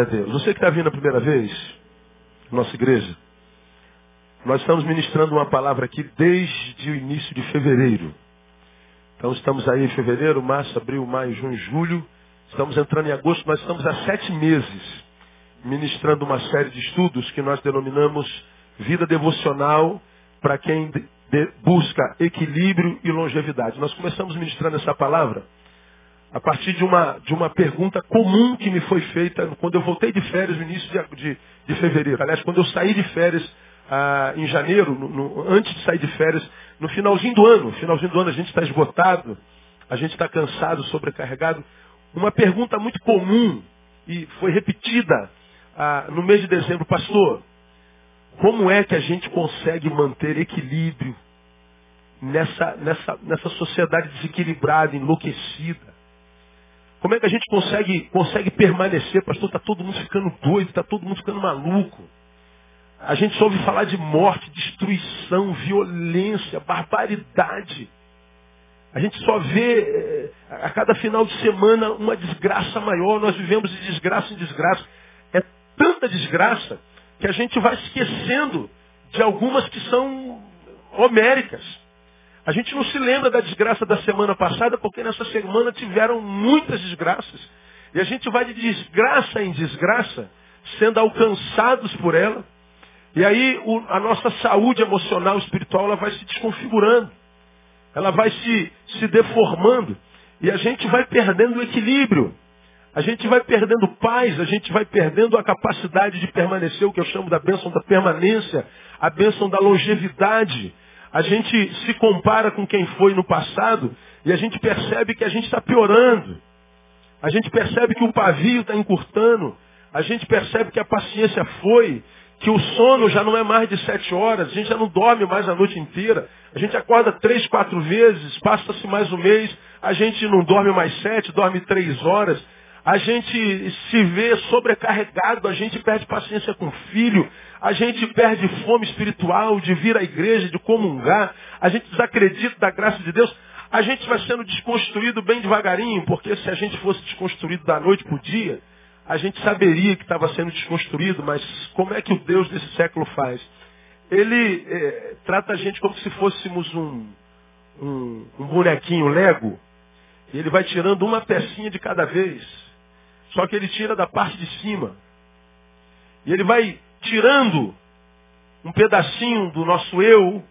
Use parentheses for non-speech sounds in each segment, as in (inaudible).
Glória a Deus. Você que está vindo a primeira vez, nossa igreja, nós estamos ministrando uma palavra aqui desde o início de fevereiro. Então estamos aí em fevereiro, março, abril, maio, junho, julho. Estamos entrando em agosto, nós estamos há sete meses ministrando uma série de estudos que nós denominamos vida devocional para quem busca equilíbrio e longevidade. Nós começamos ministrando essa palavra a partir de uma, de uma pergunta comum que me foi feita quando eu voltei de férias no início de, de, de fevereiro. Aliás, quando eu saí de férias ah, em janeiro, no, no, antes de sair de férias, no finalzinho do ano, finalzinho do ano a gente está esgotado, a gente está cansado, sobrecarregado. Uma pergunta muito comum e foi repetida ah, no mês de dezembro, pastor, como é que a gente consegue manter equilíbrio nessa, nessa, nessa sociedade desequilibrada, enlouquecida? Como é que a gente consegue, consegue permanecer, pastor? Está todo mundo ficando doido, está todo mundo ficando maluco. A gente só ouve falar de morte, destruição, violência, barbaridade. A gente só vê eh, a cada final de semana uma desgraça maior. Nós vivemos de desgraça em desgraça. É tanta desgraça que a gente vai esquecendo de algumas que são homéricas. A gente não se lembra da desgraça da semana passada, porque nessa semana tiveram muitas desgraças. E a gente vai de desgraça em desgraça, sendo alcançados por ela. E aí o, a nossa saúde emocional espiritual ela vai se desconfigurando. Ela vai se, se deformando. E a gente vai perdendo o equilíbrio. A gente vai perdendo paz, a gente vai perdendo a capacidade de permanecer, o que eu chamo da bênção da permanência, a bênção da longevidade. A gente se compara com quem foi no passado e a gente percebe que a gente está piorando. A gente percebe que o pavio está encurtando. A gente percebe que a paciência foi, que o sono já não é mais de sete horas, a gente já não dorme mais a noite inteira. A gente acorda três, quatro vezes, passa-se mais um mês, a gente não dorme mais sete, dorme três horas. A gente se vê sobrecarregado, a gente perde paciência com o filho, a gente perde fome espiritual de vir à igreja, de comungar, a gente desacredita da graça de Deus, a gente vai sendo desconstruído bem devagarinho, porque se a gente fosse desconstruído da noite para o dia, a gente saberia que estava sendo desconstruído, mas como é que o Deus desse século faz? Ele é, trata a gente como se fôssemos um, um, um bonequinho Lego, e ele vai tirando uma pecinha de cada vez. Só que ele tira da parte de cima. E ele vai tirando um pedacinho do nosso eu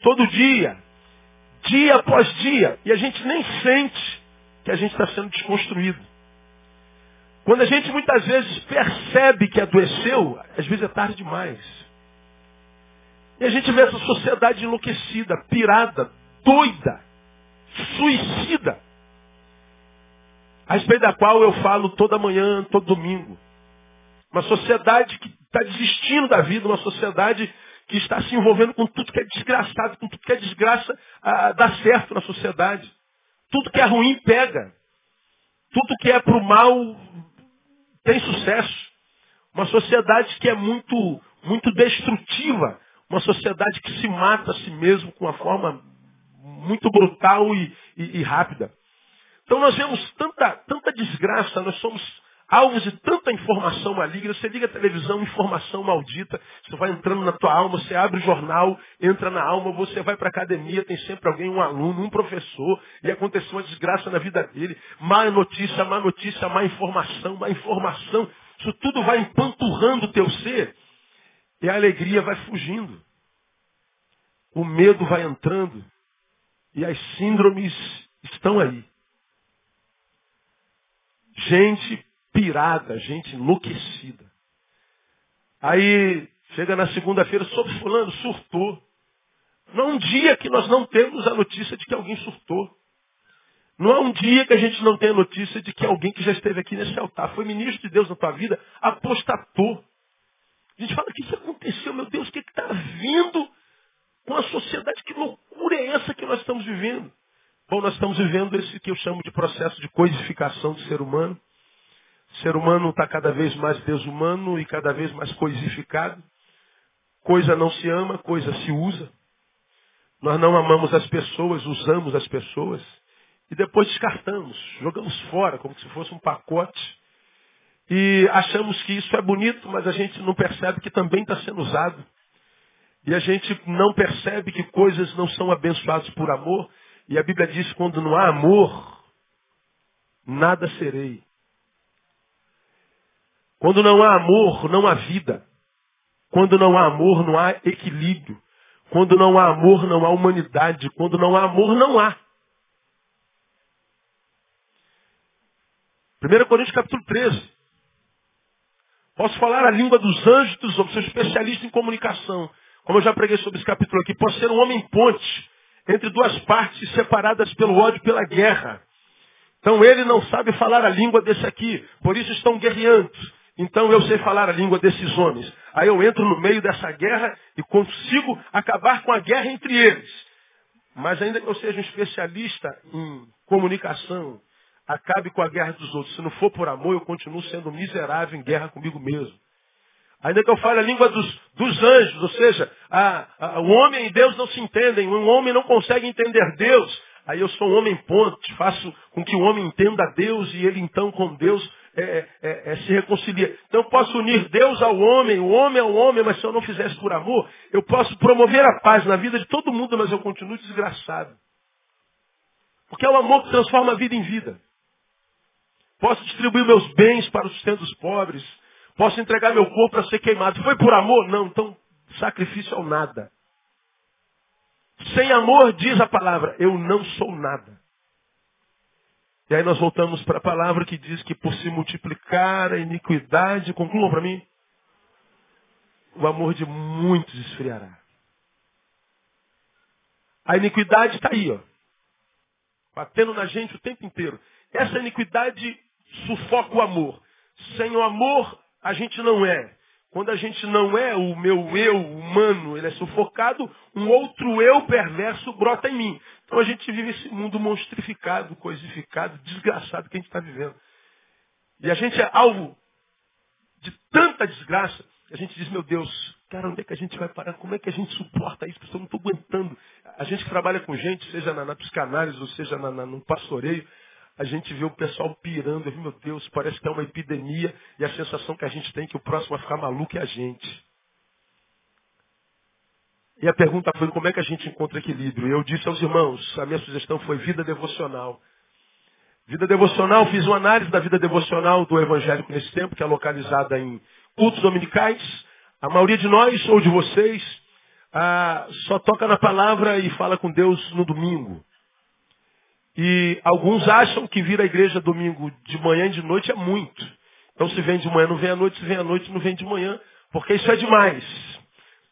todo dia, dia após dia, e a gente nem sente que a gente está sendo desconstruído. Quando a gente muitas vezes percebe que adoeceu, às vezes é tarde demais. E a gente vê essa sociedade enlouquecida, pirada, doida, suicida, a respeito da qual eu falo toda manhã, todo domingo. Uma sociedade que está desistindo da vida, uma sociedade que está se envolvendo com tudo que é desgraçado, com tudo que é desgraça, ah, dá certo na sociedade. Tudo que é ruim pega. Tudo que é para o mal tem sucesso. Uma sociedade que é muito, muito destrutiva. Uma sociedade que se mata a si mesmo com uma forma muito brutal e, e, e rápida. Então nós vemos tanta, tanta desgraça, nós somos alvos de tanta informação maligna. Você liga a televisão, informação maldita. Você vai entrando na tua alma, você abre o jornal, entra na alma, você vai para a academia, tem sempre alguém, um aluno, um professor, e aconteceu uma desgraça na vida dele. Má notícia, má notícia, má informação, má informação. Isso tudo vai empanturrando o teu ser e a alegria vai fugindo. O medo vai entrando e as síndromes estão aí. Gente pirada, gente enlouquecida. Aí chega na segunda-feira, sobre fulano, surtou. Não há um dia que nós não temos a notícia de que alguém surtou. Não há um dia que a gente não tenha notícia de que alguém que já esteve aqui nesse altar, foi ministro de Deus na tua vida, apostatou. A gente fala que isso aconteceu, meu Deus, o que está vindo com a sociedade? Que loucura é essa que nós estamos vivendo? Bom, nós estamos vivendo esse que eu chamo de processo de coisificação do ser humano. O ser humano está cada vez mais desumano e cada vez mais coisificado. Coisa não se ama, coisa se usa. Nós não amamos as pessoas, usamos as pessoas e depois descartamos, jogamos fora como se fosse um pacote. E achamos que isso é bonito, mas a gente não percebe que também está sendo usado. E a gente não percebe que coisas não são abençoadas por amor. E a Bíblia diz: quando não há amor, nada serei. Quando não há amor, não há vida. Quando não há amor, não há equilíbrio. Quando não há amor, não há humanidade. Quando não há amor, não há. 1 Coríntios capítulo 13. Posso falar a língua dos anjos, dos homens, sou especialista em comunicação. Como eu já preguei sobre esse capítulo aqui, posso ser um homem ponte entre duas partes separadas pelo ódio e pela guerra. Então ele não sabe falar a língua desse aqui, por isso estão guerreando. Então eu sei falar a língua desses homens. Aí eu entro no meio dessa guerra e consigo acabar com a guerra entre eles. Mas ainda que eu seja um especialista em comunicação, acabe com a guerra dos outros. Se não for por amor, eu continuo sendo miserável em guerra comigo mesmo. Ainda que eu fale a língua dos, dos anjos, ou seja, a, a, o homem e Deus não se entendem, um homem não consegue entender Deus. Aí eu sou um homem ponte, faço com que o homem entenda Deus e ele então com Deus é, é, é, é, se reconcilia. Então eu posso unir Deus ao homem, o homem ao homem, mas se eu não fizesse por amor, eu posso promover a paz na vida de todo mundo, mas eu continuo desgraçado. Porque é o amor que transforma a vida em vida. Posso distribuir meus bens para o sustento dos pobres. Posso entregar meu corpo para ser queimado. Foi por amor? Não. Então, sacrifício é o nada. Sem amor, diz a palavra, eu não sou nada. E aí nós voltamos para a palavra que diz que por se multiplicar a iniquidade, concluam para mim, o amor de muitos esfriará. A iniquidade está aí, ó. Batendo na gente o tempo inteiro. Essa iniquidade sufoca o amor. Sem o amor, a gente não é. Quando a gente não é o meu eu humano, ele é sufocado, um outro eu perverso brota em mim. Então a gente vive esse mundo monstrificado, coisificado, desgraçado que a gente está vivendo. E a gente é alvo de tanta desgraça, a gente diz, meu Deus, cara, onde é que a gente vai parar? Como é que a gente suporta isso? Porque eu não estou aguentando. A gente que trabalha com gente, seja na, na psicanálise ou seja na, na, no pastoreio, a gente vê o pessoal pirando, meu Deus, parece que é uma epidemia e a sensação que a gente tem é que o próximo vai ficar maluco é a gente. E a pergunta foi como é que a gente encontra equilíbrio. Eu disse aos irmãos, a minha sugestão foi vida devocional. Vida devocional, fiz uma análise da vida devocional do evangélico nesse tempo, que é localizada em cultos dominicais. A maioria de nós, ou de vocês, ah, só toca na palavra e fala com Deus no domingo. E alguns acham que vir à igreja domingo de manhã e de noite é muito. Então se vem de manhã, não vem à noite, se vem à noite, não vem de manhã, porque isso é demais.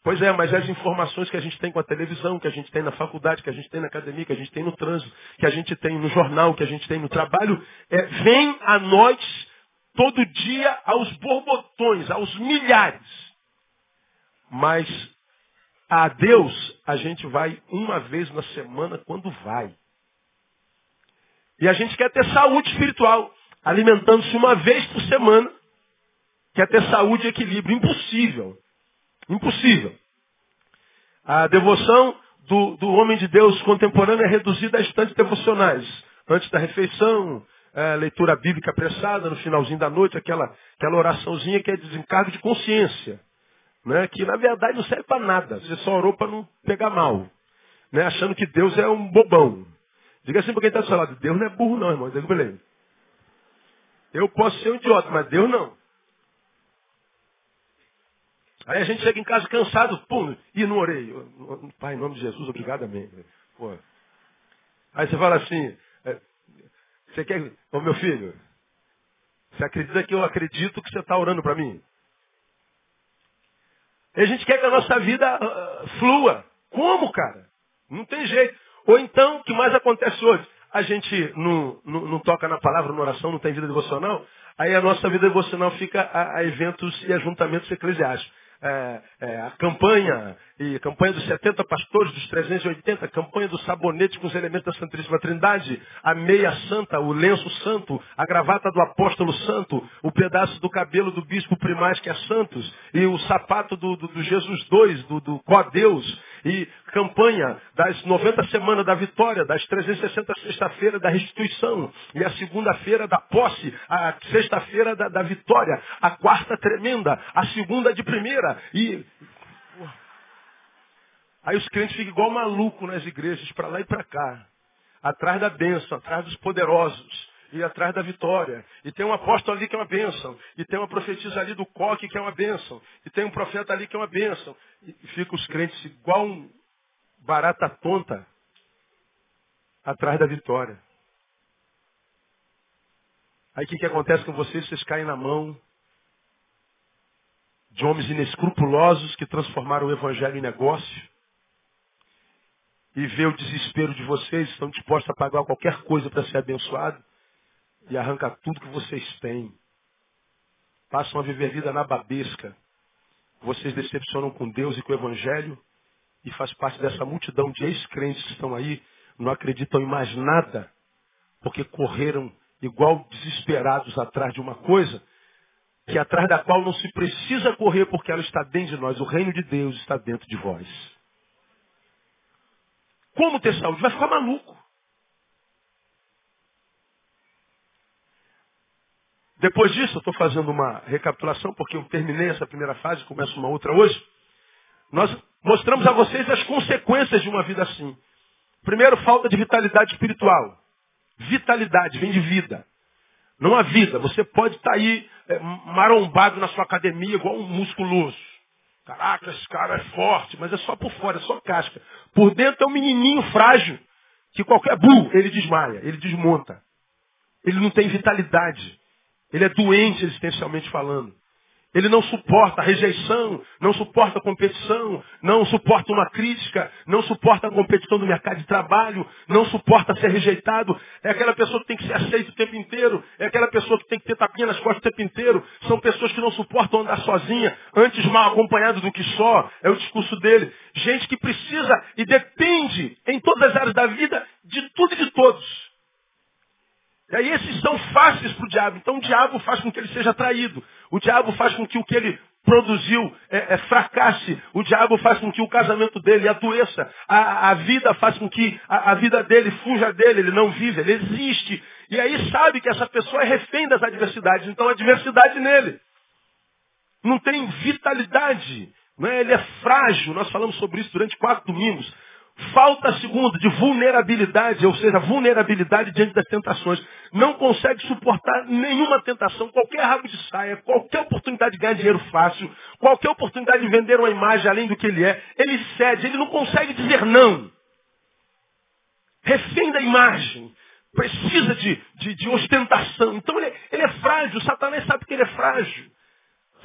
Pois é, mas as informações que a gente tem com a televisão, que a gente tem na faculdade, que a gente tem na academia, que a gente tem no trânsito, que a gente tem no jornal, que a gente tem no trabalho, é, vem a nós todo dia aos borbotões, aos milhares. Mas a Deus a gente vai uma vez na semana quando vai. E a gente quer ter saúde espiritual, alimentando-se uma vez por semana. Quer ter saúde e equilíbrio. Impossível. Impossível. A devoção do, do homem de Deus contemporâneo é reduzida a instantes devocionais. Antes da refeição, é, leitura bíblica apressada, no finalzinho da noite, aquela, aquela oraçãozinha que é desencargo de consciência. Né? Que na verdade não serve para nada. Você só orou para não pegar mal. Né? Achando que Deus é um bobão. Diga assim para quem está do seu lado, Deus não é burro não, irmão. Diga para. Eu posso ser um idiota, mas Deus não. Aí a gente chega em casa cansado, pum, e não orei. Pai, em nome de Jesus, obrigado, amém. Pô. Aí você fala assim, é, você quer, ô meu filho, você acredita que eu acredito que você está orando para mim? E a gente quer que a nossa vida uh, flua. Como, cara? Não tem jeito. Ou então, o que mais acontece hoje? A gente não, não, não toca na palavra, na oração, não tem vida devocional, aí a nossa vida devocional fica a, a eventos e ajuntamentos eclesiásticos é, é, a campanha, e a campanha dos 70 pastores, dos 380, a campanha do sabonete com os elementos da Santíssima Trindade, a meia santa, o lenço santo, a gravata do apóstolo santo, o pedaço do cabelo do bispo primaz que é santos, e o sapato do, do, do Jesus II, do, do có Deus, e campanha das 90 semanas da vitória, das 360 sexta-feira da restituição, e a segunda-feira da posse, a sexta-feira da, da vitória, a quarta tremenda, a segunda de primeira, e Aí os crentes ficam igual maluco nas igrejas, para lá e para cá. Atrás da bênção, atrás dos poderosos e atrás da vitória. E tem um apóstolo ali que é uma bênção. E tem uma profetisa ali do coque que é uma bênção. E tem um profeta ali que é uma bênção. E ficam os crentes igual um barata tonta atrás da vitória. Aí o que, que acontece com vocês? Vocês caem na mão de homens inescrupulosos que transformaram o evangelho em negócio e vê o desespero de vocês, estão dispostos a pagar qualquer coisa para ser abençoado e arranca tudo que vocês têm. Passam a viver vida na babesca. Vocês decepcionam com Deus e com o Evangelho e faz parte dessa multidão de ex-crentes que estão aí, não acreditam em mais nada, porque correram igual desesperados atrás de uma coisa que atrás da qual não se precisa correr porque ela está dentro de nós. O reino de Deus está dentro de vós. Como ter saúde? Vai ficar maluco. Depois disso, eu estou fazendo uma recapitulação, porque eu terminei essa primeira fase, começo uma outra hoje. Nós mostramos a vocês as consequências de uma vida assim. Primeiro, falta de vitalidade espiritual. Vitalidade vem de vida. Não há vida. Você pode estar tá aí é, marombado na sua academia igual um musculoso. Caraca, esse cara é forte, mas é só por fora, é só casca. Por dentro é um menininho frágil, que qualquer burro, ele desmaia, ele desmonta. Ele não tem vitalidade. Ele é doente existencialmente falando. Ele não suporta a rejeição, não suporta a competição, não suporta uma crítica, não suporta a competição do mercado de trabalho, não suporta ser rejeitado. É aquela pessoa que tem que ser aceita o tempo inteiro, é aquela pessoa que tem que ter tapinha nas costas o tempo inteiro. São pessoas que não suportam andar sozinha, antes mal acompanhado do que só. É o discurso dele. Gente que precisa e depende em todas as áreas da vida de tudo e de todos. E aí esses são fáceis para o diabo. Então o diabo faz com que ele seja traído. O diabo faz com que o que ele produziu é, é, fracasse. O diabo faz com que o casamento dele adoeça. A, a vida faz com que a, a, vida dele fuja dele. Ele não vive, ele existe. E aí sabe que essa pessoa é refém das adversidades. Então a adversidade nele. Não tem vitalidade. Não é? Ele é frágil. Nós falamos sobre isso durante quatro domingos. Falta segunda de vulnerabilidade, ou seja, vulnerabilidade diante das tentações. Não consegue suportar nenhuma tentação, qualquer rabo de saia, qualquer oportunidade de ganhar dinheiro fácil, qualquer oportunidade de vender uma imagem além do que ele é, ele cede, ele não consegue dizer não. Refém da imagem. Precisa de, de, de ostentação. Então ele, ele é frágil, Satanás sabe que ele é frágil.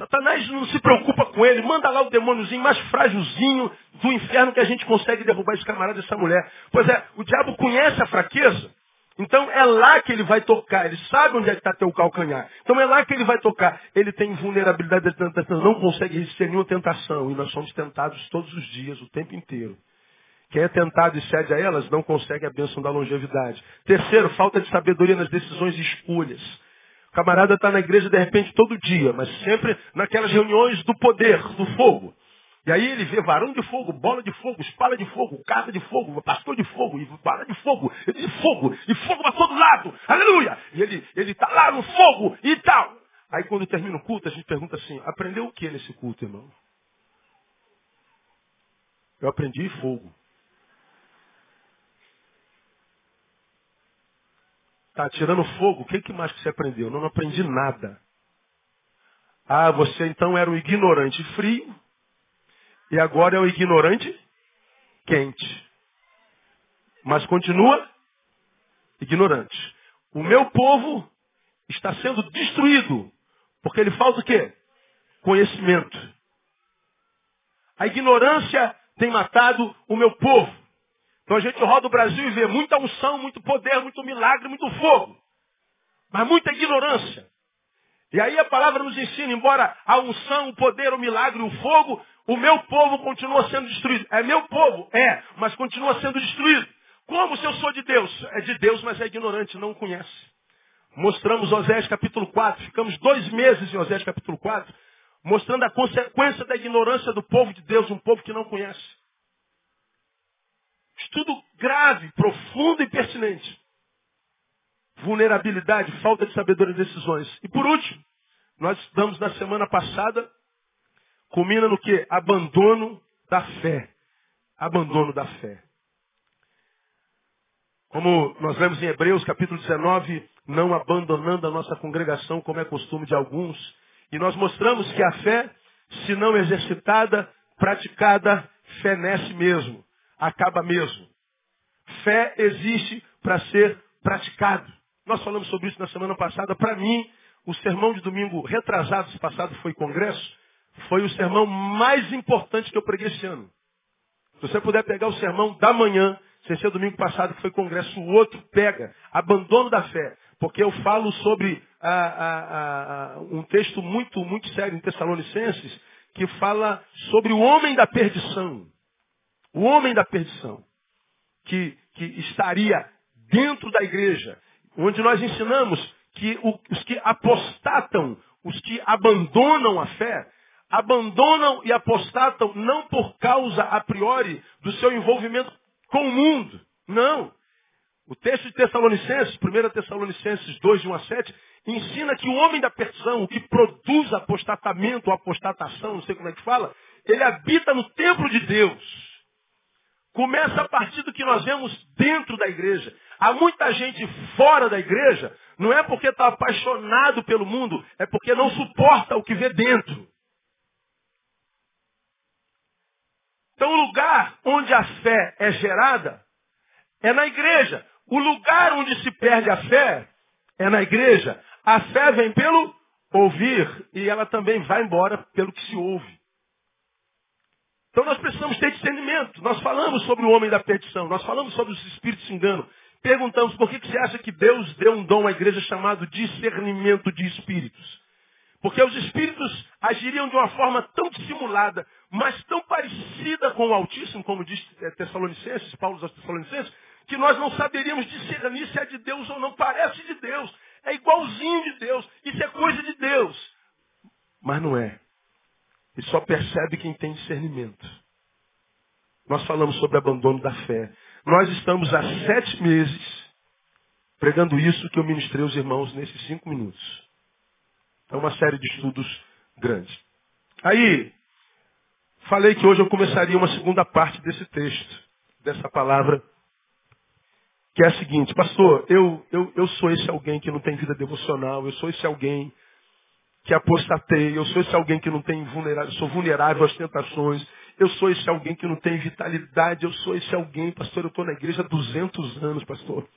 Satanás não se preocupa com ele, manda lá o demôniozinho mais frágilzinho do inferno que a gente consegue derrubar esse camarada dessa mulher. Pois é, o diabo conhece a fraqueza, então é lá que ele vai tocar, ele sabe onde é que está teu calcanhar. Então é lá que ele vai tocar. Ele tem vulnerabilidade de tentação, não consegue resistir a nenhuma tentação. E nós somos tentados todos os dias, o tempo inteiro. Quem é tentado e cede a elas não consegue a bênção da longevidade. Terceiro, falta de sabedoria nas decisões e escolhas. O camarada está na igreja de repente todo dia, mas sempre naquelas reuniões do poder, do fogo. E aí ele vê varão de fogo, bola de fogo, espada de fogo, casa de fogo, pastor de fogo, e bala de fogo, de fogo, e fogo para todo lado, aleluia! E ele está lá no fogo e tal. Aí quando termina o culto, a gente pergunta assim, aprendeu o que nesse culto, irmão? Eu aprendi fogo. Tá tirando fogo, o que, que mais que você aprendeu? Não, não aprendi nada. Ah, você então era o ignorante frio e agora é o ignorante quente. Mas continua ignorante. O meu povo está sendo destruído porque ele falta o quê? Conhecimento. A ignorância tem matado o meu povo. Então a gente roda o Brasil e vê muita unção, muito poder, muito milagre, muito fogo. Mas muita ignorância. E aí a palavra nos ensina, embora a unção, o poder, o milagre, o fogo, o meu povo continua sendo destruído. É meu povo? É, mas continua sendo destruído. Como se eu sou de Deus? É de Deus, mas é ignorante, não conhece. Mostramos Osés capítulo 4, ficamos dois meses em Osés capítulo 4, mostrando a consequência da ignorância do povo de Deus, um povo que não conhece. Estudo grave, profundo e pertinente. Vulnerabilidade, falta de sabedoria de decisões. E por último, nós estudamos na semana passada, culmina no que? Abandono da fé. Abandono da fé. Como nós lemos em Hebreus capítulo 19, não abandonando a nossa congregação, como é costume de alguns. E nós mostramos que a fé, se não exercitada, praticada, fenece mesmo, acaba mesmo. Fé existe para ser praticado. Nós falamos sobre isso na semana passada. Para mim, o sermão de domingo retrasado, passado foi congresso, foi o sermão mais importante que eu preguei esse ano. Se você puder pegar o sermão da manhã sem ser domingo passado que foi congresso, o outro pega. Abandono da fé. Porque eu falo sobre ah, ah, ah, um texto muito, muito sério em Tessalonicenses, que fala sobre o homem da perdição. O homem da perdição. Que, que estaria dentro da igreja. Onde nós ensinamos que os que apostatam, os que abandonam a fé, abandonam e apostatam não por causa a priori do seu envolvimento com o mundo. Não. O texto de Tessalonicenses, 1 Tessalonicenses 2, de 1 a 7, ensina que o homem da perdição, o que produz apostatamento apostatação, não sei como é que fala, ele habita no templo de Deus. Começa a partir do que nós vemos dentro da igreja. Há muita gente fora da igreja, não é porque está apaixonado pelo mundo, é porque não suporta o que vê dentro. Então, o lugar onde a fé é gerada é na igreja. O lugar onde se perde a fé é na igreja. A fé vem pelo ouvir e ela também vai embora pelo que se ouve. Então nós precisamos ter discernimento. Nós falamos sobre o homem da perdição, nós falamos sobre os espíritos se enganam. Perguntamos por que, que você acha que Deus deu um dom à igreja chamado discernimento de espíritos. Porque os espíritos agiriam de uma forma tão dissimulada, mas tão parecida com o Altíssimo, como diz é, Tessalonicenses, Paulo aos Tessalonicenses, que nós não saberíamos discernir se é de Deus ou não. Parece de Deus. É igualzinho de Deus. Isso é coisa de Deus. Mas não é. E só percebe quem tem discernimento. Nós falamos sobre abandono da fé. Nós estamos há sete meses pregando isso que eu ministrei aos irmãos nesses cinco minutos. É uma série de estudos grandes. Aí, falei que hoje eu começaria uma segunda parte desse texto, dessa palavra, que é a seguinte, pastor, eu, eu, eu sou esse alguém que não tem vida devocional, eu sou esse alguém que apostatei, eu sou esse alguém que não tem vulnerável, sou vulnerável às tentações, eu sou esse alguém que não tem vitalidade, eu sou esse alguém, pastor, eu estou na igreja há 200 anos, pastor.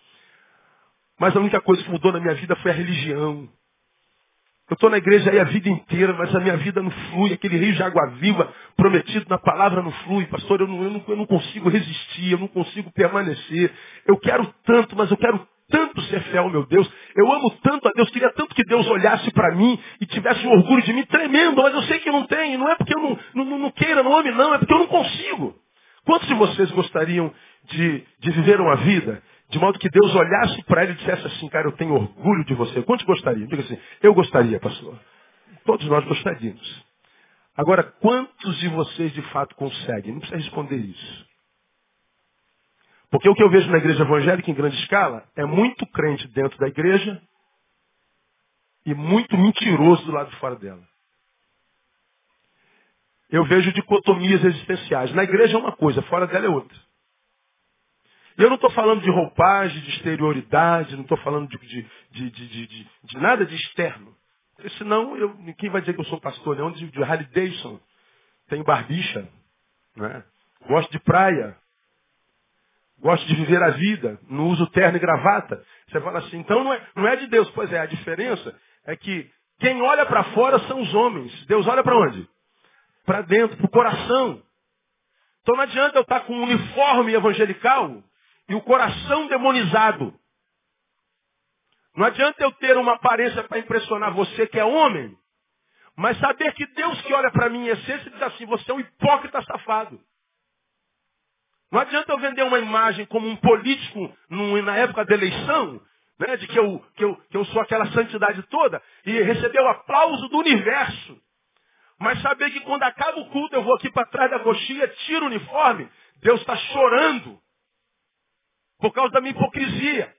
Mas a única coisa que mudou na minha vida foi a religião. Eu estou na igreja aí a vida inteira, mas a minha vida não flui. Aquele rio de água viva prometido na palavra não flui. Pastor, eu não, eu, não, eu não consigo resistir, eu não consigo permanecer. Eu quero tanto, mas eu quero tanto ser fiel, meu Deus. Eu amo tanto a Deus, queria tanto que Deus olhasse para mim e tivesse um orgulho de mim tremendo, mas eu sei que não tem. Não é porque eu não, não, não queira, não ame, não, é porque eu não consigo. Quantos de vocês gostariam de, de viver uma vida de modo que Deus olhasse para ele e dissesse assim, cara, eu tenho orgulho de você. Quantos gostariam? Diga assim, eu gostaria, pastor. Todos nós gostaríamos. Agora, quantos de vocês de fato conseguem? Não precisa responder isso. Porque o que eu vejo na igreja evangélica em grande escala é muito crente dentro da igreja e muito mentiroso do lado de fora dela. Eu vejo dicotomias existenciais. Na igreja é uma coisa, fora dela é outra. E eu não estou falando de roupagem, de exterioridade, não estou falando de, de, de, de, nada de externo. Senão, eu, quem vai dizer que eu sou pastor? Não, de, de Harley Davidson. Tenho barbicha. Né? Gosto de praia. Gosto de viver a vida. Não uso terno e gravata. Você fala assim, então não é, não é de Deus. Pois é, a diferença é que quem olha para fora são os homens. Deus olha para onde? Para dentro, para o coração. Então não adianta eu estar com um uniforme evangelical e o coração demonizado. Não adianta eu ter uma aparência para impressionar você que é homem, mas saber que Deus que olha para mim em essência diz assim, você é um hipócrita safado. Não adianta eu vender uma imagem como um político num, na época da eleição, né, de que eu, que, eu, que eu sou aquela santidade toda, e receber o aplauso do universo. Mas saber que quando acaba o culto, eu vou aqui para trás da coxinha, tiro o uniforme, Deus está chorando por causa da minha hipocrisia.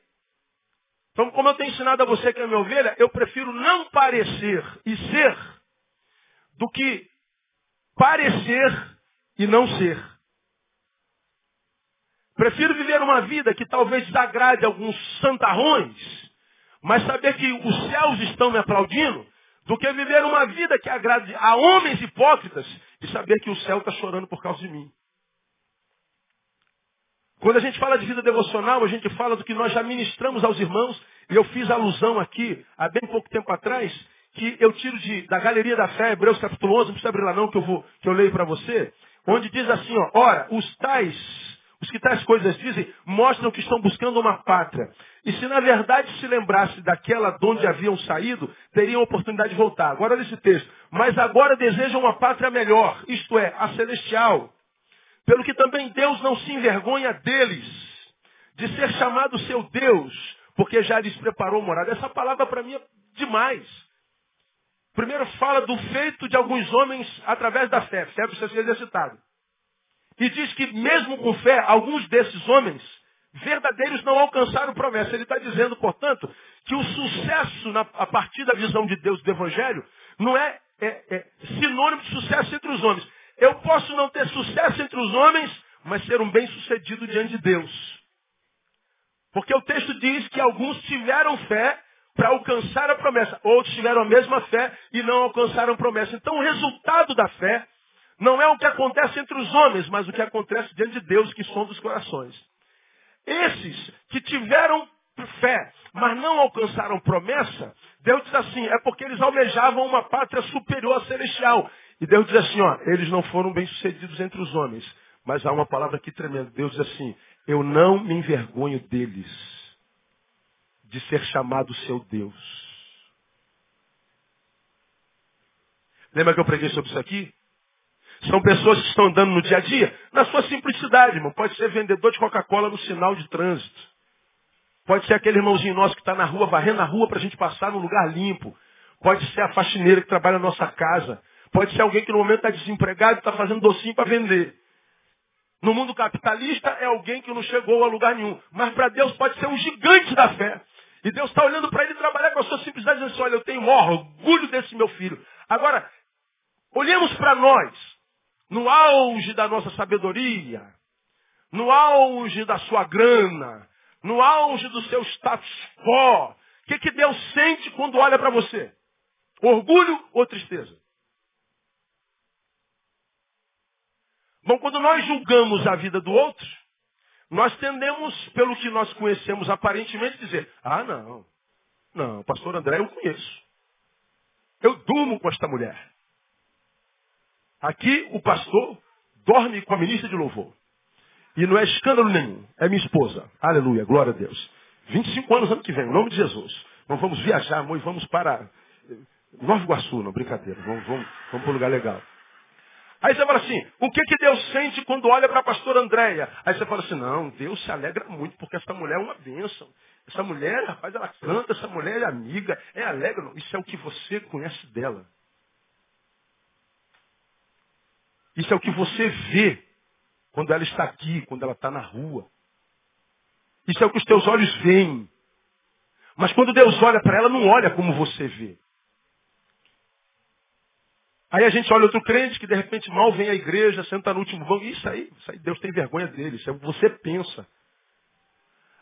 Então, como eu tenho ensinado a você que é minha ovelha, eu prefiro não parecer e ser do que parecer e não ser. Prefiro viver uma vida que talvez desagrade alguns santarrões, mas saber que os céus estão me aplaudindo, do que viver uma vida que agrade a homens hipócritas e saber que o céu está chorando por causa de mim. Quando a gente fala de vida devocional, a gente fala do que nós já ministramos aos irmãos, e eu fiz alusão aqui, há bem pouco tempo atrás, que eu tiro de, da Galeria da Fé, Hebreus capítulo 11, não precisa abrir lá não, que eu, vou, que eu leio para você, onde diz assim, ó, ora, os tais, os que tais coisas dizem, mostram que estão buscando uma pátria. E se na verdade se lembrasse daquela de onde haviam saído, teriam a oportunidade de voltar. Agora olha esse texto. Mas agora desejam uma pátria melhor, isto é, a celestial. Pelo que também Deus não se envergonha deles, de ser chamado seu Deus, porque já lhes preparou morada. Essa palavra para mim é demais. Primeiro fala do feito de alguns homens através da fé. Fé precisa ser exercitado. E diz que mesmo com fé, alguns desses homens verdadeiros não alcançaram promessa. Ele está dizendo, portanto, que o sucesso na, a partir da visão de Deus do Evangelho não é, é, é sinônimo de sucesso entre os homens. Eu posso não ter sucesso entre os homens, mas ser um bem-sucedido diante de Deus. Porque o texto diz que alguns tiveram fé para alcançar a promessa. Outros tiveram a mesma fé e não alcançaram a promessa. Então o resultado da fé não é o que acontece entre os homens, mas o que acontece diante de Deus, que som dos corações. Esses que tiveram fé, mas não alcançaram promessa, Deus diz assim, é porque eles almejavam uma pátria superior a celestial. E Deus diz assim, ó, eles não foram bem-sucedidos entre os homens. Mas há uma palavra aqui tremenda. Deus diz assim, eu não me envergonho deles de ser chamado seu Deus. Lembra que eu preguei sobre isso aqui? São pessoas que estão andando no dia a dia, na sua simplicidade, irmão. Pode ser vendedor de Coca-Cola no sinal de trânsito. Pode ser aquele irmãozinho nosso que está na rua, varrendo a rua para a gente passar num lugar limpo. Pode ser a faxineira que trabalha na nossa casa. Pode ser alguém que no momento está desempregado e está fazendo docinho para vender. No mundo capitalista é alguém que não chegou a lugar nenhum. Mas para Deus pode ser um gigante da fé. E Deus está olhando para ele trabalhar com a sua simplicidade, dizendo assim, olha, eu tenho orgulho desse meu filho. Agora, olhemos para nós, no auge da nossa sabedoria, no auge da sua grana, no auge do seu status quo. O que, que Deus sente quando olha para você? Orgulho ou tristeza? Bom, quando nós julgamos a vida do outro, nós tendemos, pelo que nós conhecemos aparentemente, dizer, ah não, não, pastor André eu conheço. Eu durmo com esta mulher. Aqui o pastor dorme com a ministra de louvor. E não é escândalo nenhum. É minha esposa. Aleluia, glória a Deus. 25 anos ano que vem, em nome de Jesus. Nós vamos viajar, amor, e vamos para Nova Iguaçu, não, brincadeira. Vamos, vamos, vamos para um lugar legal. Aí você fala assim, o que, que Deus sente quando olha para a pastora Andréia? Aí você fala assim, não, Deus se alegra muito, porque essa mulher é uma bênção. Essa mulher, rapaz, ela canta, essa mulher é amiga, é alegre. Isso é o que você conhece dela. Isso é o que você vê quando ela está aqui, quando ela está na rua. Isso é o que os teus olhos veem. Mas quando Deus olha para ela, não olha como você vê. Aí a gente olha outro crente que de repente mal vem à igreja, senta no último banco. Isso aí, isso aí Deus tem vergonha dele. Isso é o que você pensa.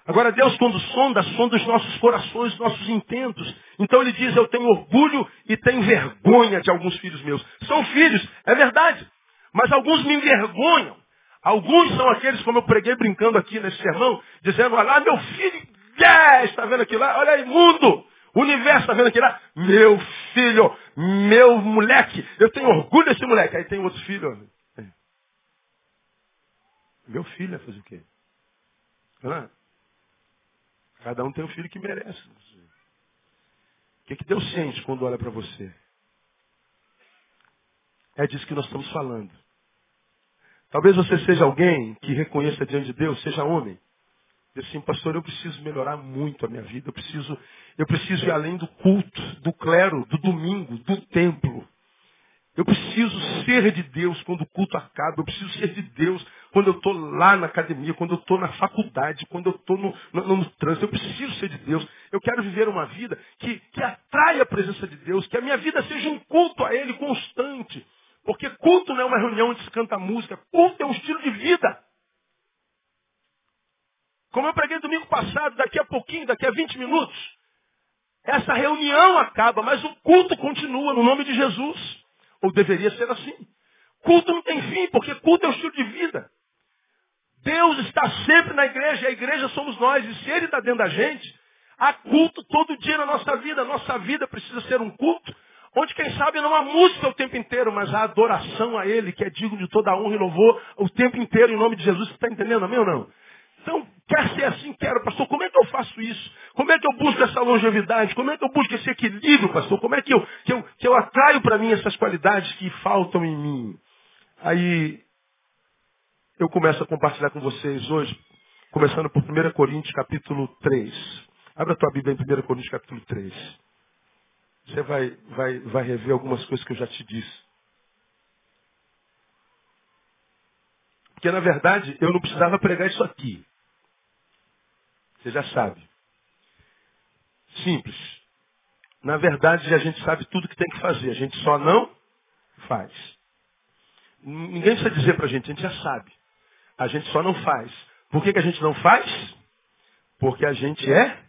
Agora Deus quando sonda, sonda os nossos corações, os nossos intentos. Então ele diz, eu tenho orgulho e tenho vergonha de alguns filhos meus. São filhos, é verdade. Mas alguns me envergonham. Alguns são aqueles, como eu preguei brincando aqui nesse sermão, dizendo, olha lá, meu filho, yes, está vendo aqui lá? Olha aí, mundo. O universo está vendo aqui lá? Meu filho, meu moleque, eu tenho orgulho desse moleque. Aí tem outro filho. É. Meu filho vai fazer o quê? Ah, cada um tem um filho que merece. O que, que Deus sente quando olha para você? É disso que nós estamos falando. Talvez você seja alguém que reconheça diante de Deus, seja homem, Diz assim, pastor, eu preciso melhorar muito a minha vida. Eu preciso, eu preciso ir além do culto, do clero, do domingo, do templo. Eu preciso ser de Deus quando o culto acaba. Eu preciso ser de Deus quando eu estou lá na academia, quando eu estou na faculdade, quando eu estou no, no, no, trânsito. Eu preciso ser de Deus. Eu quero viver uma vida que, que atrai a presença de Deus, que a minha vida seja um culto a Ele constante. Porque culto não é uma reunião onde se canta música. Culto é um estilo de vida. Como eu preguei domingo passado, daqui a pouquinho, daqui a 20 minutos, essa reunião acaba, mas o culto continua no nome de Jesus. Ou deveria ser assim. Culto não tem fim, porque culto é um estilo de vida. Deus está sempre na igreja, e a igreja somos nós, e se Ele está dentro da gente, há culto todo dia na nossa vida. Nossa vida precisa ser um culto, onde quem sabe não há música o tempo inteiro, mas há adoração a Ele, que é digno de toda honra e louvor o tempo inteiro, em nome de Jesus. Você está entendendo, amém ou não? Então, quer ser assim? Quero, pastor. Como é que eu faço isso? Como é que eu busco essa longevidade? Como é que eu busco esse equilíbrio, pastor? Como é que eu, que eu, que eu atraio para mim essas qualidades que faltam em mim? Aí, eu começo a compartilhar com vocês hoje, começando por 1 Coríntios, capítulo 3. Abra a tua Bíblia em 1 Coríntios, capítulo 3. Você vai, vai, vai rever algumas coisas que eu já te disse. Porque, na verdade, eu não precisava pregar isso aqui. Você já sabe. Simples. Na verdade, a gente sabe tudo que tem que fazer. A gente só não faz. Ninguém precisa dizer para a gente, a gente já sabe. A gente só não faz. Por que, que a gente não faz? Porque a gente é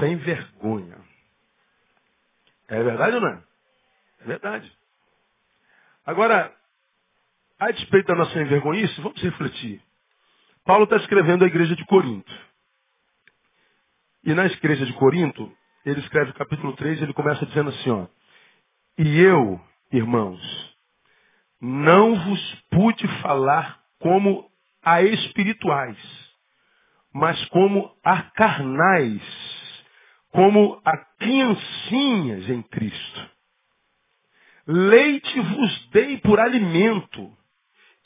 sem vergonha. É verdade ou não é? É verdade. Agora, a despeito da nossa envergonhice, vamos refletir. Paulo está escrevendo a igreja de Corinto. E na igreja de Corinto, ele escreve o capítulo 3, ele começa dizendo assim, ó. E eu, irmãos, não vos pude falar como a espirituais, mas como a carnais, como a criancinhas em Cristo. Leite vos dei por alimento,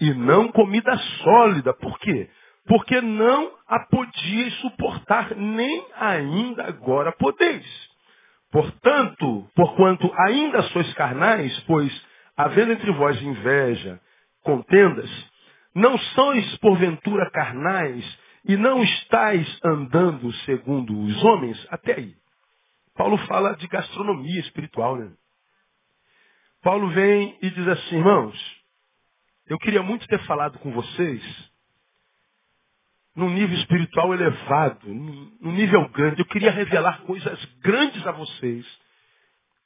e não comida sólida. Por quê? porque não a podíeis suportar, nem ainda agora podeis. Portanto, porquanto ainda sois carnais, pois, havendo entre vós inveja, contendas, não sois porventura carnais, e não estáis andando segundo os homens, até aí. Paulo fala de gastronomia espiritual, né? Paulo vem e diz assim, irmãos, eu queria muito ter falado com vocês num nível espiritual elevado, num nível grande. Eu queria revelar coisas grandes a vocês.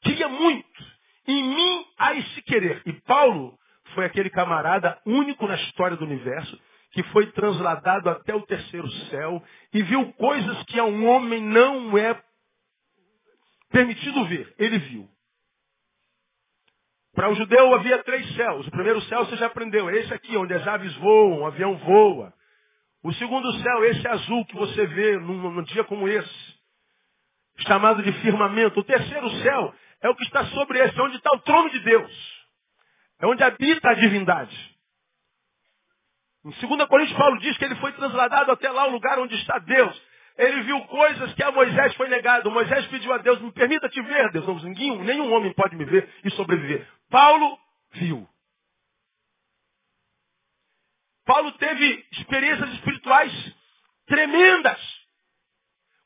Queria muito. Em mim há esse querer. E Paulo foi aquele camarada único na história do universo que foi transladado até o terceiro céu e viu coisas que a um homem não é permitido ver. Ele viu. Para o judeu havia três céus. O primeiro céu você já aprendeu. É esse aqui, onde as aves voam, o avião voa. O segundo céu, esse azul que você vê num, num dia como esse, chamado de firmamento. O terceiro céu é o que está sobre esse, onde está o trono de Deus. É onde habita a divindade. Em 2 Coríntios, Paulo diz que ele foi trasladado até lá, o lugar onde está Deus. Ele viu coisas que a Moisés foi negado. Moisés pediu a Deus, me permita te ver, Deus. Não, ninguém, nenhum homem pode me ver e sobreviver. Paulo viu. Paulo teve experiências espirituais tremendas,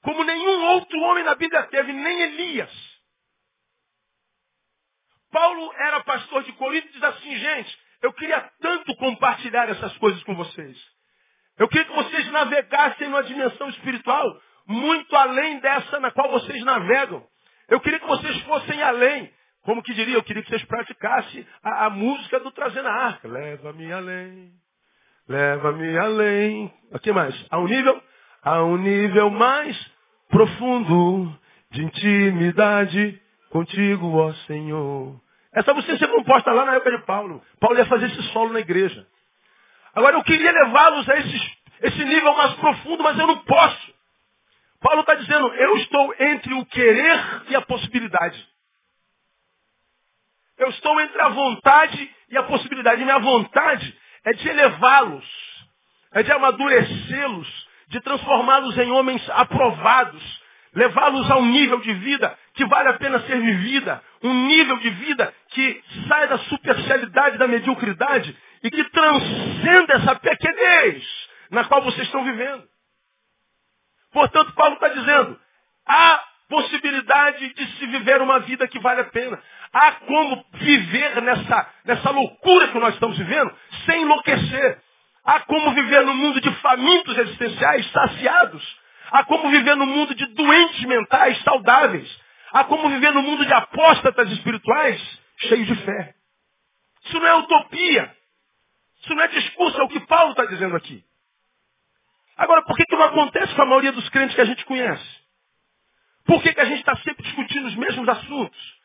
como nenhum outro homem na Bíblia teve, nem Elias. Paulo era pastor de Corinto e diz assim, gente, eu queria tanto compartilhar essas coisas com vocês. Eu queria que vocês navegassem numa dimensão espiritual muito além dessa na qual vocês navegam. Eu queria que vocês fossem além. Como que diria? Eu queria que vocês praticassem a, a música do Trazendo a Arca. Leva-me além. Leva-me além. Aqui mais. A um nível? A um nível mais profundo de intimidade contigo, ó Senhor. Essa música ser composta lá na época de Paulo. Paulo ia fazer esse solo na igreja. Agora eu queria levá-los a esse nível mais profundo, mas eu não posso. Paulo está dizendo, eu estou entre o querer e a possibilidade. Eu estou entre a vontade e a possibilidade. E minha vontade é de elevá-los, é de amadurecê-los, de transformá-los em homens aprovados, levá-los a um nível de vida que vale a pena ser vivida, um nível de vida que sai da superficialidade, da mediocridade e que transcenda essa pequenez na qual vocês estão vivendo. Portanto, Paulo está dizendo, há possibilidade de se viver uma vida que vale a pena. Há como viver nessa, nessa loucura que nós estamos vivendo sem enlouquecer. Há como viver no mundo de famintos existenciais saciados. Há como viver no mundo de doentes mentais saudáveis. Há como viver no mundo de apóstatas espirituais cheios de fé. Isso não é utopia. Isso não é discurso, é o que Paulo está dizendo aqui. Agora, por que, que não acontece com a maioria dos crentes que a gente conhece? Por que, que a gente está sempre discutindo os mesmos assuntos?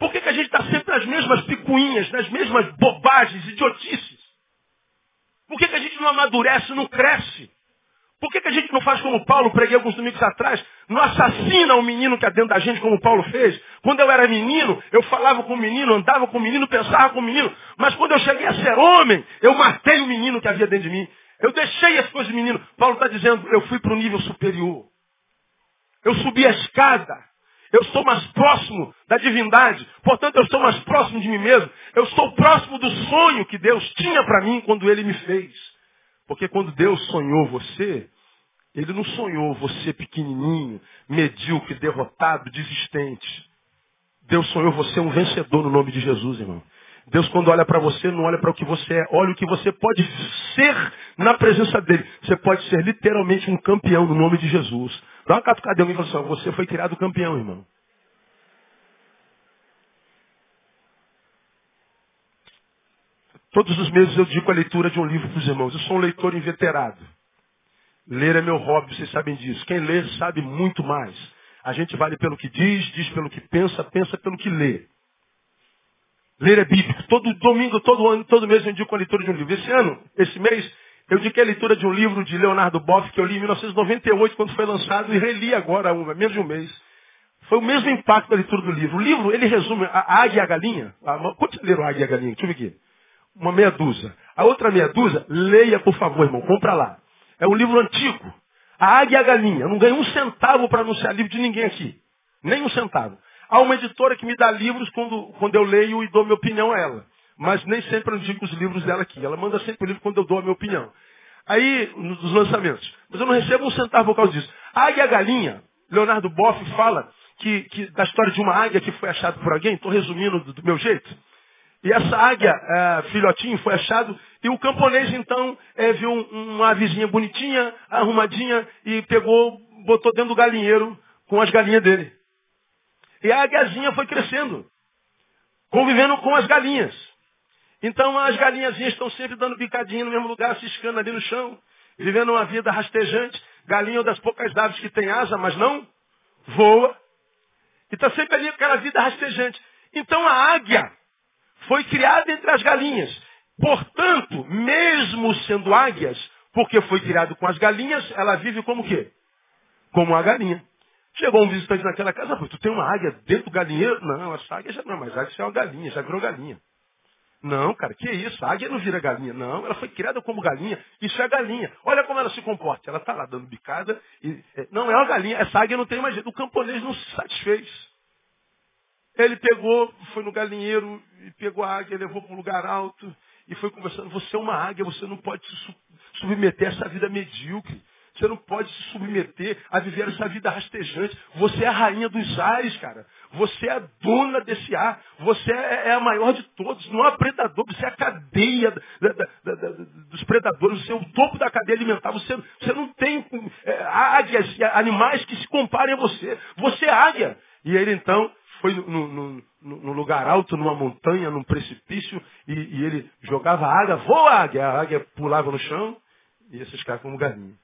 Por que, que a gente está sempre nas mesmas picuinhas, nas mesmas bobagens, idiotices? Por que, que a gente não amadurece, não cresce? Por que, que a gente não faz como Paulo, preguei alguns domingos atrás, não assassina o menino que é dentro da gente, como Paulo fez? Quando eu era menino, eu falava com o menino, andava com o menino, pensava com o menino. Mas quando eu cheguei a ser homem, eu matei o menino que havia dentro de mim. Eu deixei as coisas de menino. Paulo está dizendo, eu fui para o nível superior. Eu subi a escada. Eu sou mais próximo da divindade. Portanto, eu sou mais próximo de mim mesmo. Eu sou próximo do sonho que Deus tinha para mim quando Ele me fez. Porque quando Deus sonhou você, Ele não sonhou você pequenininho, medíocre, derrotado, desistente. Deus sonhou você um vencedor no nome de Jesus, irmão. Deus, quando olha para você, não olha para o que você é, olha o que você pode ser na presença dele. Você pode ser literalmente um campeão no nome de Jesus. Dá uma catucada em alguém e fala assim, você foi criado campeão, irmão. Todos os meses eu digo a leitura de um livro para os irmãos. Eu sou um leitor inveterado. Ler é meu hobby, vocês sabem disso. Quem lê sabe muito mais. A gente vale pelo que diz, diz pelo que pensa, pensa pelo que lê. Ler é bíblico. Todo domingo, todo ano, todo mês eu indico a leitura de um livro. Esse ano, esse mês, eu indiquei a leitura de um livro de Leonardo Boff que eu li em 1998, quando foi lançado, e reli agora, há menos de um mês. Foi o mesmo impacto da leitura do livro. O livro, ele resume a águia e a galinha. Quantos leram a águia e a galinha? Deixa eu ver aqui. Uma meia dúzia. A outra meia dúzia, leia, por favor, irmão. Compra lá. É um livro antigo. A águia e a galinha. Eu não ganho um centavo para anunciar livro de ninguém aqui. Nem um centavo. Há uma editora que me dá livros quando, quando eu leio e dou minha opinião a ela. Mas nem sempre eu indico os livros dela aqui. Ela manda sempre o livro quando eu dou a minha opinião. Aí, nos lançamentos. Mas eu não recebo um centavo por causa disso. A águia e a galinha, Leonardo Boff fala que, que, da história de uma águia que foi achada por alguém, estou resumindo do, do, meu jeito. E essa águia, é, filhotinho, foi achado, e o camponês então é, viu um, uma avezinha bonitinha, arrumadinha, e pegou, botou dentro do galinheiro com as galinhas dele. E a águiazinha foi crescendo, convivendo com as galinhas. Então as galinhazinhas estão sempre dando bicadinha no mesmo lugar, ciscando ali no chão, vivendo uma vida rastejante. Galinha é uma das poucas aves que tem asa, mas não voa. E está sempre ali aquela vida rastejante. Então a águia foi criada entre as galinhas. Portanto, mesmo sendo águias, porque foi criado com as galinhas, ela vive como quê? Como a galinha. Chegou um visitante naquela casa, tu tem uma águia dentro do galinheiro? Não, essa águia já não, mas águia é uma galinha, já virou galinha. Não, cara, que isso? A águia não vira galinha. Não, ela foi criada como galinha. Isso é galinha. Olha como ela se comporta. Ela está lá dando bicada. E, é, não, é uma galinha. Essa águia não tem mais jeito. O camponês não se satisfez. Ele pegou, foi no galinheiro e pegou a águia, levou para um lugar alto e foi conversando. Você é uma águia, você não pode se submeter a essa vida medíocre. Você não pode se submeter a viver essa vida rastejante. Você é a rainha dos ares, cara. Você é a dona desse ar. Você é, é a maior de todos. Não há predador. Você é a cadeia da, da, da, dos predadores. Você é o topo da cadeia alimentar. Você, você não tem é, águias, animais que se comparem a você. Você é águia. E ele então foi no, no, no, lugar alto, numa montanha, num precipício, e, e, ele jogava a águia, voa águia. A águia pulava no chão e ia ficar como galinha.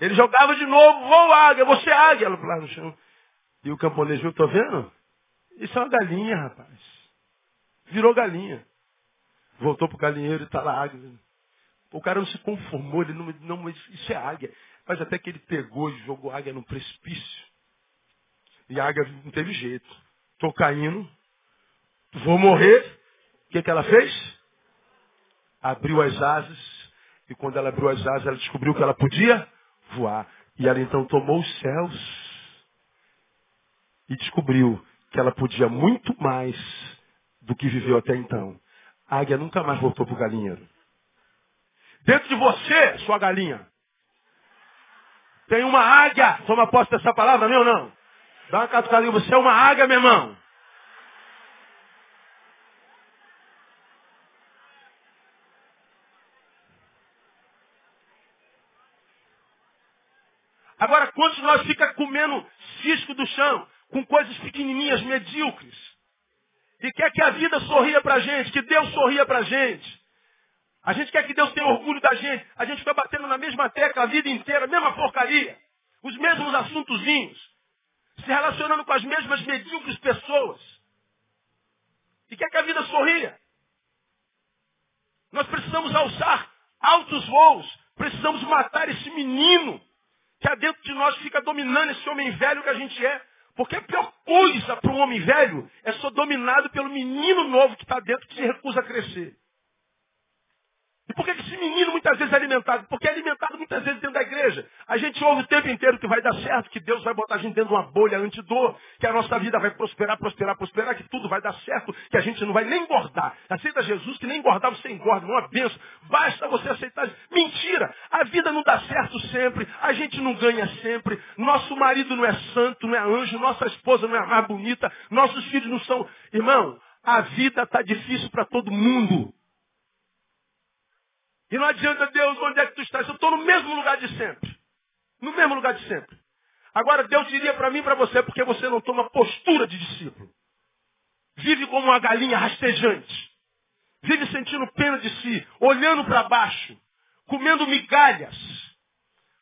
Ele jogava de novo, voa águia, você é águia, lá no chão. E o camponês viu, tô vendo? Isso é uma galinha, rapaz. Virou galinha. Voltou pro galinheiro e tá lá águia. O cara não se conformou, ele não, não, isso é águia. Mas até que ele pegou e jogou a águia no precipício. E a águia não teve jeito. Tô caindo, vou morrer. O que, que ela fez? Abriu as asas. E quando ela abriu as asas, ela descobriu que ela podia voar. E ela então tomou os céus e descobriu que ela podia muito mais do que viveu até então. A águia nunca mais voltou para o galinheiro. Dentro de você, sua galinha, tem uma águia. Toma posse dessa palavra, meu não? Dá uma catucadinha. Você é uma águia, meu irmão. Agora, quantos nós fica comendo cisco do chão, com coisas pequenininhas, medíocres? E quer que a vida sorria pra gente, que Deus sorria pra gente. A gente quer que Deus tenha orgulho da gente. A gente fica batendo na mesma tecla a vida inteira, mesma porcaria. Os mesmos assuntozinhos. Se relacionando com as mesmas medíocres pessoas. E quer que a vida sorria. Nós precisamos alçar altos voos. Precisamos matar esse menino que há dentro de nós fica dominando esse homem velho que a gente é. Porque a pior coisa para um homem velho é ser dominado pelo menino novo que está dentro que se recusa a crescer. Por que esse menino muitas vezes é alimentado? Porque é alimentado muitas vezes dentro da igreja. A gente ouve o tempo inteiro que vai dar certo, que Deus vai botar a gente dentro de uma bolha antidor, que a nossa vida vai prosperar, prosperar, prosperar, que tudo vai dar certo, que a gente não vai nem engordar. Aceita Jesus, que nem engordar você engorda, não é benção. Basta você aceitar. Mentira! A vida não dá certo sempre, a gente não ganha sempre, nosso marido não é santo, não é anjo, nossa esposa não é mais bonita, nossos filhos não são. Irmão, a vida está difícil para todo mundo. E não adianta, Deus, onde é que tu estás? Eu estou no mesmo lugar de sempre. No mesmo lugar de sempre. Agora, Deus diria para mim e para você, porque você não toma postura de discípulo. Vive como uma galinha rastejante. Vive sentindo pena de si, olhando para baixo, comendo migalhas.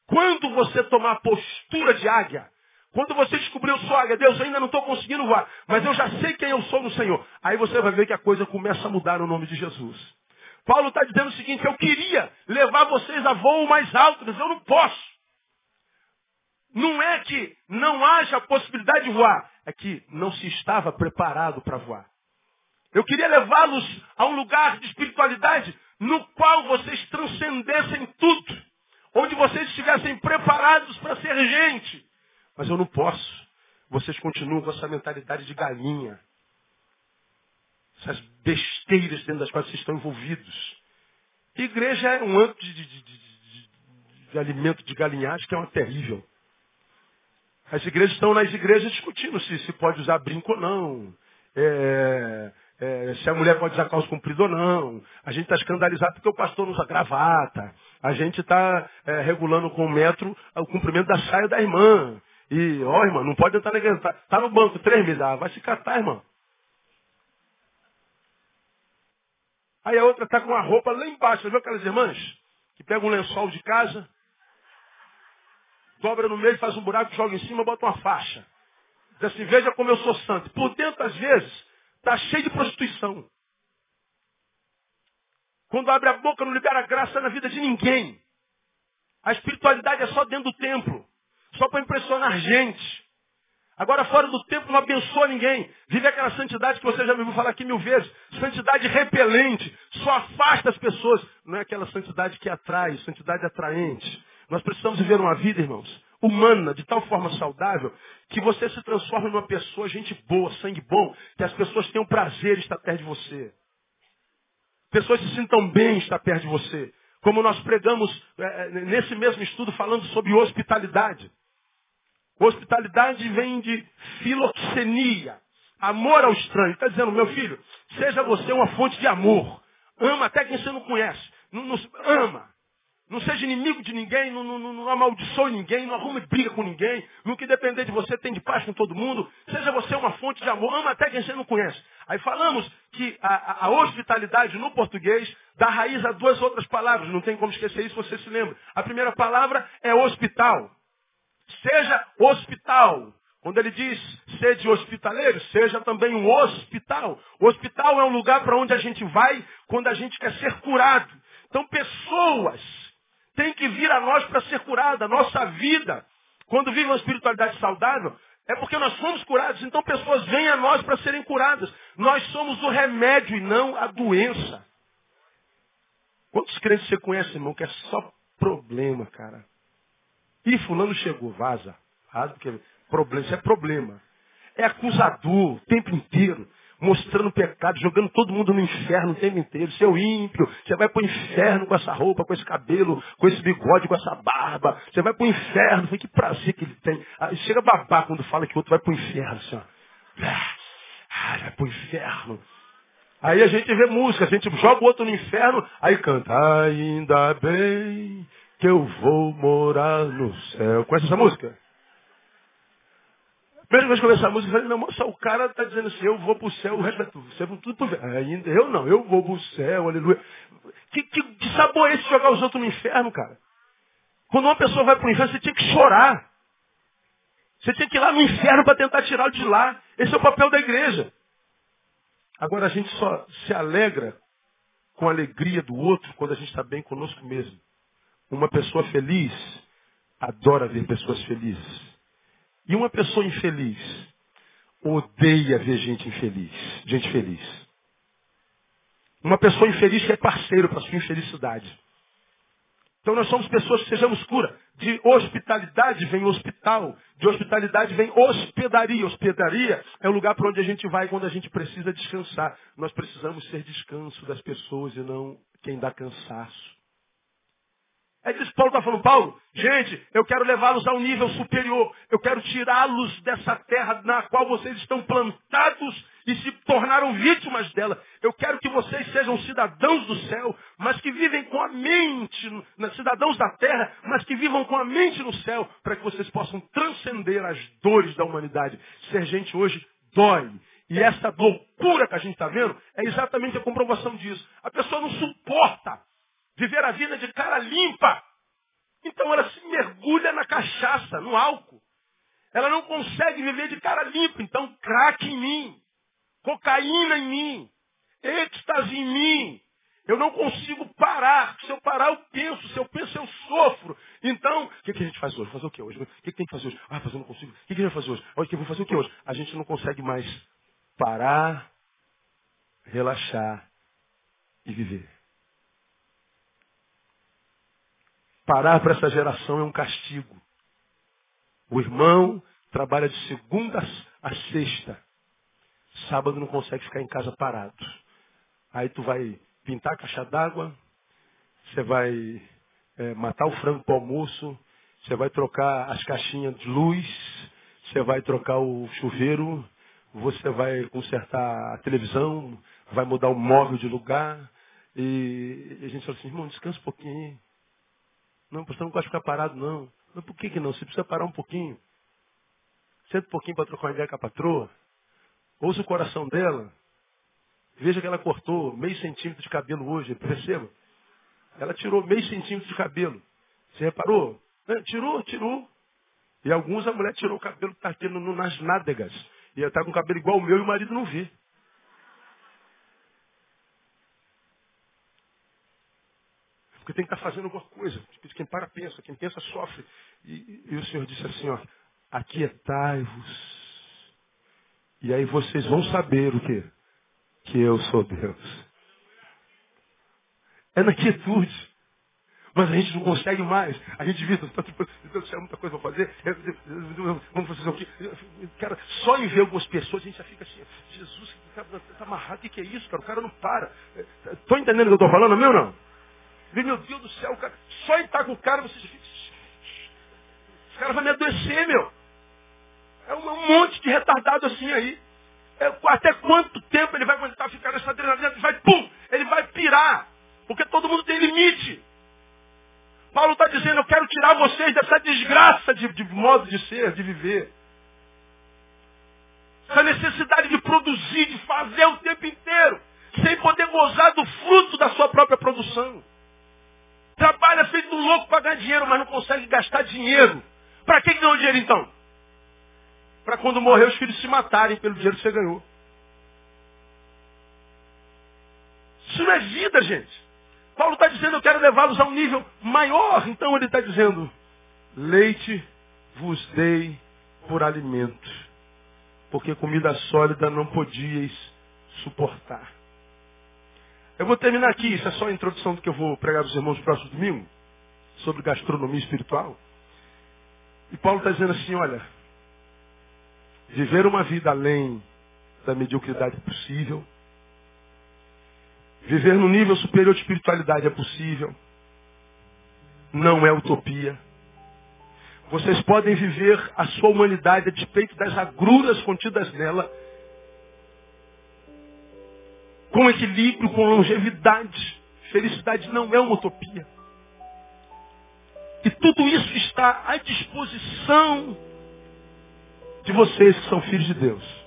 Quando você tomar postura de águia, quando você descobriu sua águia, Deus, eu ainda não estou conseguindo voar, mas eu já sei quem eu sou no Senhor. Aí você vai ver que a coisa começa a mudar no nome de Jesus. Paulo está dizendo o seguinte, eu queria levar vocês a voo mais alto, mas eu não posso. Não é que não haja possibilidade de voar, é que não se estava preparado para voar. Eu queria levá-los a um lugar de espiritualidade no qual vocês transcendessem tudo. Onde vocês estivessem preparados para ser gente. Mas eu não posso. Vocês continuam com essa mentalidade de galinha essas besteiras dentro das quais vocês estão envolvidos. igreja é um âmbito de, de, de, de, alimento de galinhagem que é uma terrível. As igrejas estão nas igrejas discutindo se, se pode usar brinco ou não. É, é, se a mulher pode usar calça comprida ou não. A gente está escandalizado porque o pastor usa gravata. A gente está é, regulando com o metro o cumprimento da saia da irmã. E, ó, irmã, não pode entrar na igreja. Está tá no banco três meses. Ah, vai se catar, irmão. Aí a outra está com a roupa lá embaixo. Você viu aquelas irmãs? Que pegam um lençol de casa, dobra no meio, faz um buraco, joga em cima, bota uma faixa. Diz assim, veja como eu sou santo. Por dentro, às vezes, está cheio de prostituição. Quando abre a boca, não libera graça na vida de ninguém. A espiritualidade é só dentro do templo. Só para impressionar gente. Agora, fora do templo, não abençoa ninguém. Vive aquela santidade que você já me ouviu falar aqui mil vezes. Santidade repelente. Só afasta as pessoas. Não é aquela santidade que atrai, santidade atraente. Nós precisamos viver uma vida, irmãos, humana, de tal forma saudável, que você se transforme numa pessoa, gente boa, sangue bom, que as pessoas tenham prazer em estar perto de você. Pessoas se sintam bem em estar perto de você. Como nós pregamos é, nesse mesmo estudo falando sobre hospitalidade. Hospitalidade vem de filoxenia, amor ao estranho. Está dizendo, meu filho, seja você uma fonte de amor. Ama até quem você não conhece. Não, não, ama. Não seja inimigo de ninguém, não, não, não amaldiçoe ninguém, não arrume briga com ninguém. No que depender de você, tem de paz com todo mundo. Seja você uma fonte de amor, ama até quem você não conhece. Aí falamos que a, a, hospitalidade no português dá raiz a duas outras palavras. Não tem como esquecer isso, você se lembra. A primeira palavra é hospital. Seja hospital. Quando ele diz sede hospitaleiro, seja também um hospital. O hospital é um lugar para onde a gente vai quando a gente quer ser curado. Então pessoas têm que vir a nós para ser curada. Nossa vida, quando vive uma espiritualidade saudável, é porque nós somos curados. Então pessoas vêm a nós para serem curadas. Nós somos o remédio e não a doença. Quantos crentes você conhece, irmão, que é só problema, cara? Ih, fulano chegou, vaza. Vaza porque problema, isso é problema. é acusador o tempo inteiro, mostrando pecado, jogando todo mundo no inferno o tempo inteiro. Seu ímpio, você vai para o inferno com essa roupa, com esse cabelo, com esse bigode, com essa barba. Você vai para o inferno. Que prazer que ele tem. Aí chega a babar quando fala que o outro vai para o inferno. Assim, ó. Ah, vai para o inferno. Aí a gente vê música, a gente joga o outro no inferno, aí canta, ainda bem que eu vou morar no céu. Conhece essa música? Primeira vez que eu essa música, eu falei, meu só o cara está dizendo assim, eu vou para o céu, o resto é tudo. Ainda, eu não, eu vou para o céu, aleluia. Que, que, que sabor é esse jogar os outros no inferno, cara? Quando uma pessoa vai para o inferno, você tinha que chorar. Você tinha que ir lá no inferno para tentar tirá-lo de lá. Esse é o papel da igreja. Agora a gente só se alegra com a alegria do outro quando a gente está bem conosco mesmo. Uma pessoa feliz adora ver pessoas felizes. E uma pessoa infeliz odeia ver gente infeliz, gente feliz. Uma pessoa infeliz que é parceiro para sua infelicidade. Então nós somos pessoas que sejamos cura. De hospitalidade vem hospital. De hospitalidade vem hospedaria. Hospedaria é o lugar para onde a gente vai quando a gente precisa descansar. Nós precisamos ser descanso das pessoas e não quem dá cansaço. É disso que Paulo está falando, Paulo, gente, eu quero levá-los a um nível superior. Eu quero tirá-los dessa terra na qual vocês estão plantados e se tornaram vítimas dela. Eu quero que vocês sejam cidadãos do céu, mas que vivem com a mente, cidadãos da terra, mas que vivam com a mente no céu, para que vocês possam transcender as dores da humanidade. Ser gente hoje dói. E essa loucura que a gente está vendo é exatamente a comprovação disso. A pessoa não suporta viver a vida de cara limpa. Então ela se mergulha na cachaça, no álcool. Ela não consegue viver de cara limpa. Então, craque em mim, cocaína em mim, êxtase em mim. Eu não consigo parar. Se eu parar, eu penso. Se eu penso, eu sofro. Então, o que, que, a gente faz hoje? Fazer o que hoje? O que, que, tem que fazer hoje? Ah, fazer eu não consigo. O que, que a gente vai fazer hoje? Olha, que eu vou fazer o que hoje? A gente não consegue mais parar, relaxar e viver. Parar para essa geração é um castigo. O irmão trabalha de segunda a sexta. Sábado não consegue ficar em casa parado. Aí tu vai pintar a caixa d'água, você vai é, matar o frango para almoço, você vai trocar as caixinhas de luz, você vai trocar o chuveiro, você vai consertar a televisão, vai mudar o móvel de lugar. E a gente fala assim, irmão, descansa um pouquinho. Não, você não gosta de ficar parado, não. Mas por que, que não? Você precisa parar um pouquinho. Senta um pouquinho para trocar uma ideia com a patroa. Ouça o coração dela. Veja que ela cortou meio centímetro de cabelo hoje, perceba? Ela tirou meio centímetro de cabelo. Você reparou? Tirou, tirou. E alguns a mulher tirou o cabelo que está aqui nas nádegas. E ela está com o cabelo igual o meu e o marido não vê. Porque tem que estar fazendo alguma coisa. Quem para pensa, quem pensa sofre. E, e o Senhor disse assim, ó, aquietai-vos. E aí vocês vão saber o quê? Que eu sou Deus. É na quietude. Mas a gente não consegue mais. A gente tá, tipo, Deus céu, muita coisa para fazer. Vamos fazer o quê? Cara, só em ver algumas pessoas a gente já fica assim, Jesus, está tá amarrado, o que, que é isso, cara? O cara não para. Estou entendendo o que eu estou falando, meu não? Meu Deus do céu, cara, só em estar com o cara, você fica. Esse cara vai me adoecer, meu. É um monte de retardado assim aí. É, até quanto tempo ele vai aguentar ficar nessa adrenalina? Ele vai, pum, ele vai pirar. Porque todo mundo tem limite. Paulo está dizendo, eu quero tirar vocês dessa desgraça de, de modo de ser, de viver. Essa necessidade de produzir, de fazer o tempo inteiro, sem poder gozar do fruto da sua própria produção. Trabalha feito um louco para ganhar dinheiro, mas não consegue gastar dinheiro. Para que ganhou dinheiro então? Para quando morrer os filhos se matarem pelo dinheiro que você ganhou. Isso não é vida, gente. Paulo está dizendo, eu quero levá-los a um nível maior. Então ele está dizendo, leite vos dei por alimento, porque comida sólida não podíeis suportar. Eu vou terminar aqui, isso é só a introdução do que eu vou pregar aos irmãos no próximo domingo, sobre gastronomia espiritual. E Paulo está dizendo assim, olha, Viver uma vida além da mediocridade é possível. Viver no nível superior de espiritualidade é possível. Não é utopia. Vocês podem viver a sua humanidade a despeito das agruras contidas nela, com equilíbrio, com longevidade. Felicidade não é uma utopia. E tudo isso está à disposição de vocês que são filhos de Deus.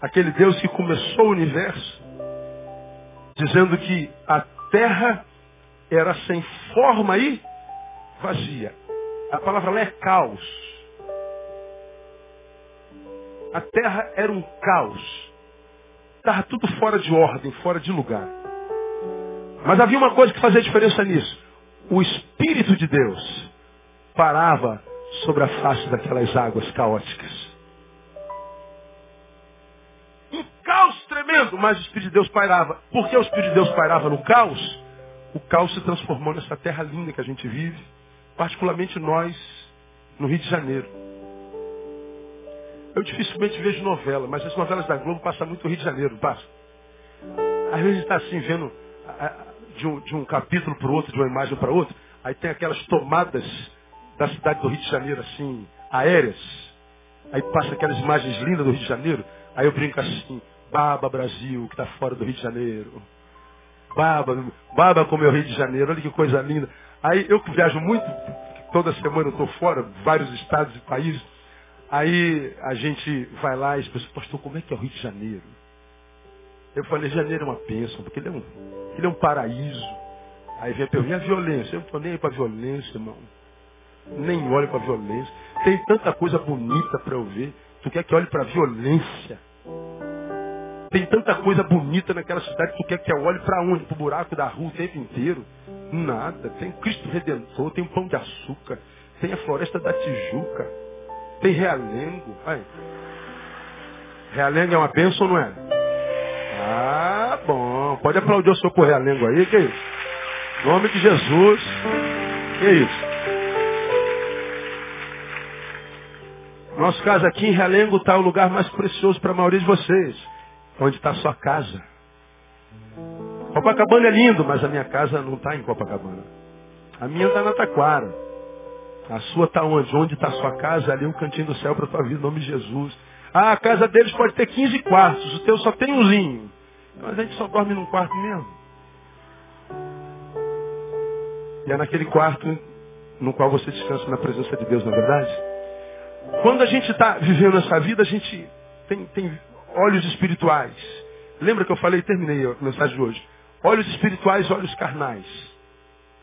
Aquele Deus que começou o universo dizendo que a terra era sem forma e vazia. A palavra lá é caos. A terra era um caos. Estava tudo fora de ordem, fora de lugar. Mas havia uma coisa que fazia diferença nisso. O Espírito de Deus parava sobre a face daquelas águas caóticas. Um caos tremendo, mas o Espírito de Deus pairava. Por que o Espírito de Deus pairava no caos? O caos se transformou nessa terra linda que a gente vive, particularmente nós, no Rio de Janeiro. Eu dificilmente vejo novela, mas as novelas da Globo passam muito no Rio de Janeiro, passa. Às vezes está assim, vendo de um, de um capítulo para o outro, de uma imagem para outra, aí tem aquelas tomadas da cidade do Rio de Janeiro, assim, aéreas. Aí passa aquelas imagens lindas do Rio de Janeiro. Aí eu brinco assim, Baba Brasil, que está fora do Rio de Janeiro. Baba, Baba como é o Rio de Janeiro, olha que coisa linda. Aí eu que viajo muito, toda semana eu estou fora, vários estados e países. Aí a gente vai lá e as pastor, como é que é o Rio de Janeiro? Eu falei, janeiro é uma bênção, porque ele é um, ele é um paraíso. Aí vem a e a violência? Eu não estou nem aí para violência, irmão. Nem olho para violência. Tem tanta coisa bonita para eu ver. Tu quer que olhe para violência? Tem tanta coisa bonita naquela cidade, tu quer que eu olhe para onde? Para o buraco da rua o tempo inteiro? Nada. Tem Cristo Redentor, tem o Pão de Açúcar, tem a Floresta da Tijuca, tem Realengo. Vai. Realengo é uma bênção, não é? Ah, bom. Pode aplaudir o seu Realengo aí, que é isso? Em nome de Jesus. Que é isso? Nosso caso aqui em Realengo está o lugar mais precioso para a maioria de vocês. Onde está a sua casa. Copacabana é lindo, mas a minha casa não está em Copacabana. A minha está na Taquara. A sua está onde? Onde está a sua casa? Ali um cantinho do céu para a tua vida, em nome de Jesus. Ah, a casa deles pode ter 15 quartos, o teu só tem umzinho. Mas a gente só dorme num quarto mesmo. E é naquele quarto no qual você descansa na presença de Deus, na é verdade? Quando a gente está vivendo essa vida, a gente tem, tem olhos espirituais. Lembra que eu falei, terminei a mensagem de hoje. Olhos espirituais, olhos carnais.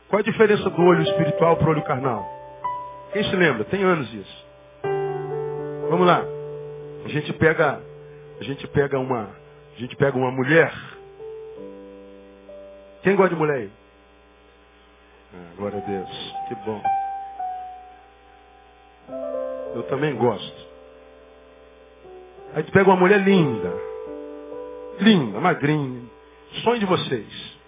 Qual a diferença do olho espiritual para o olho carnal? Quem se lembra? Tem anos isso. Vamos lá. A gente pega, a gente pega uma, a gente pega uma mulher. Quem gosta de mulher aí? Ah, glória a Deus. Que bom. Eu também gosto. Aí tu pega uma mulher linda. Linda, magrinha. Sonho de vocês.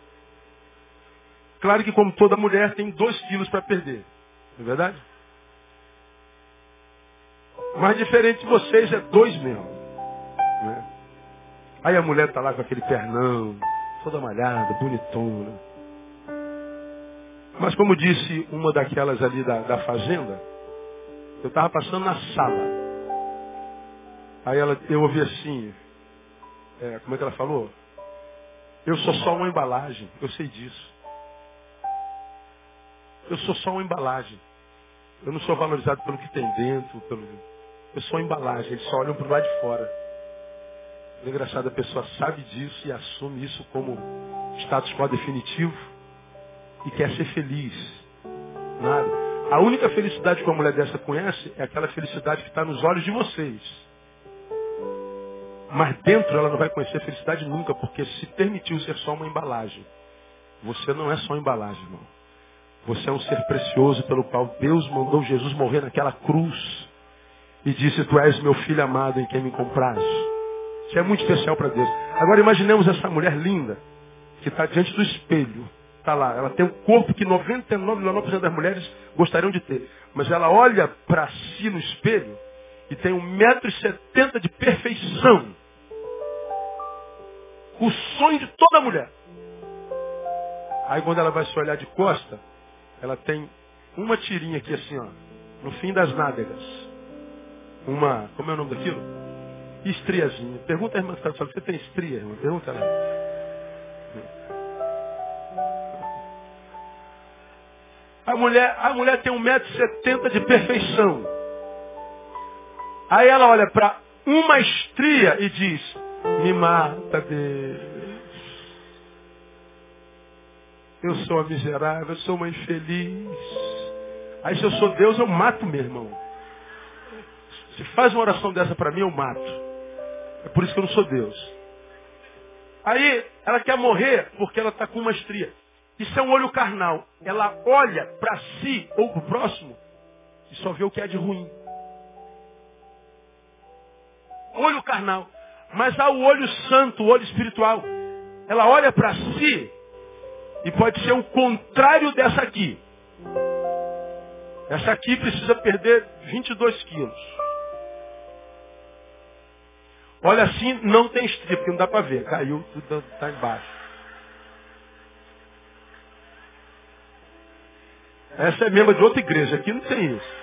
Claro que como toda mulher tem dois quilos para perder. Não é verdade? Mas diferente de vocês é dois mesmo. Né? Aí a mulher está lá com aquele pernão, toda malhada, bonitona. Mas como disse uma daquelas ali da, da fazenda, eu estava passando na sala. Aí ela, eu ouvi assim, é, como é que ela falou? Eu sou só uma embalagem, eu sei disso. Eu sou só uma embalagem. Eu não sou valorizado pelo que tem dentro, pelo... eu sou uma embalagem, eles só olham para o lado de fora. É engraçado, a pessoa sabe disso e assume isso como status quo definitivo e quer ser feliz. Nada. A única felicidade que uma mulher dessa conhece é aquela felicidade que está nos olhos de vocês. Mas dentro ela não vai conhecer felicidade nunca, porque se permitiu ser só uma embalagem. Você não é só embalagem, irmão. Você é um ser precioso pelo qual Deus mandou Jesus morrer naquela cruz. E disse, tu és meu filho amado em quem me compraz. Isso é muito especial para Deus. Agora imaginemos essa mulher linda, que está diante do espelho. Está lá, ela tem um corpo que 99,9% das mulheres gostariam de ter. Mas ela olha para si no espelho e tem 1,70m de perfeição. O sonho de toda mulher. Aí quando ela vai se olhar de costa, ela tem uma tirinha aqui assim, ó, no fim das nádegas. Uma, como é o nome daquilo? Estriazinha. Pergunta a irmã que está você tem estria, irmã? Pergunta ela. A mulher, a mulher tem 1,70m de perfeição. Aí ela olha para uma estria e diz, me mata, Deus. Eu sou uma miserável, eu sou uma infeliz. Aí se eu sou Deus, eu mato meu irmão. Se faz uma oração dessa para mim, eu mato. É por isso que eu não sou Deus. Aí ela quer morrer porque ela está com uma estria. Isso é um olho carnal. Ela olha para si ou para o próximo e só vê o que é de ruim. Olho carnal. Mas há o olho santo, o olho espiritual. Ela olha para si e pode ser o contrário dessa aqui. Essa aqui precisa perder 22 quilos. Olha assim, não tem estria, porque não dá para ver. Caiu, tudo está embaixo. Essa é membro de outra igreja, aqui não tem isso.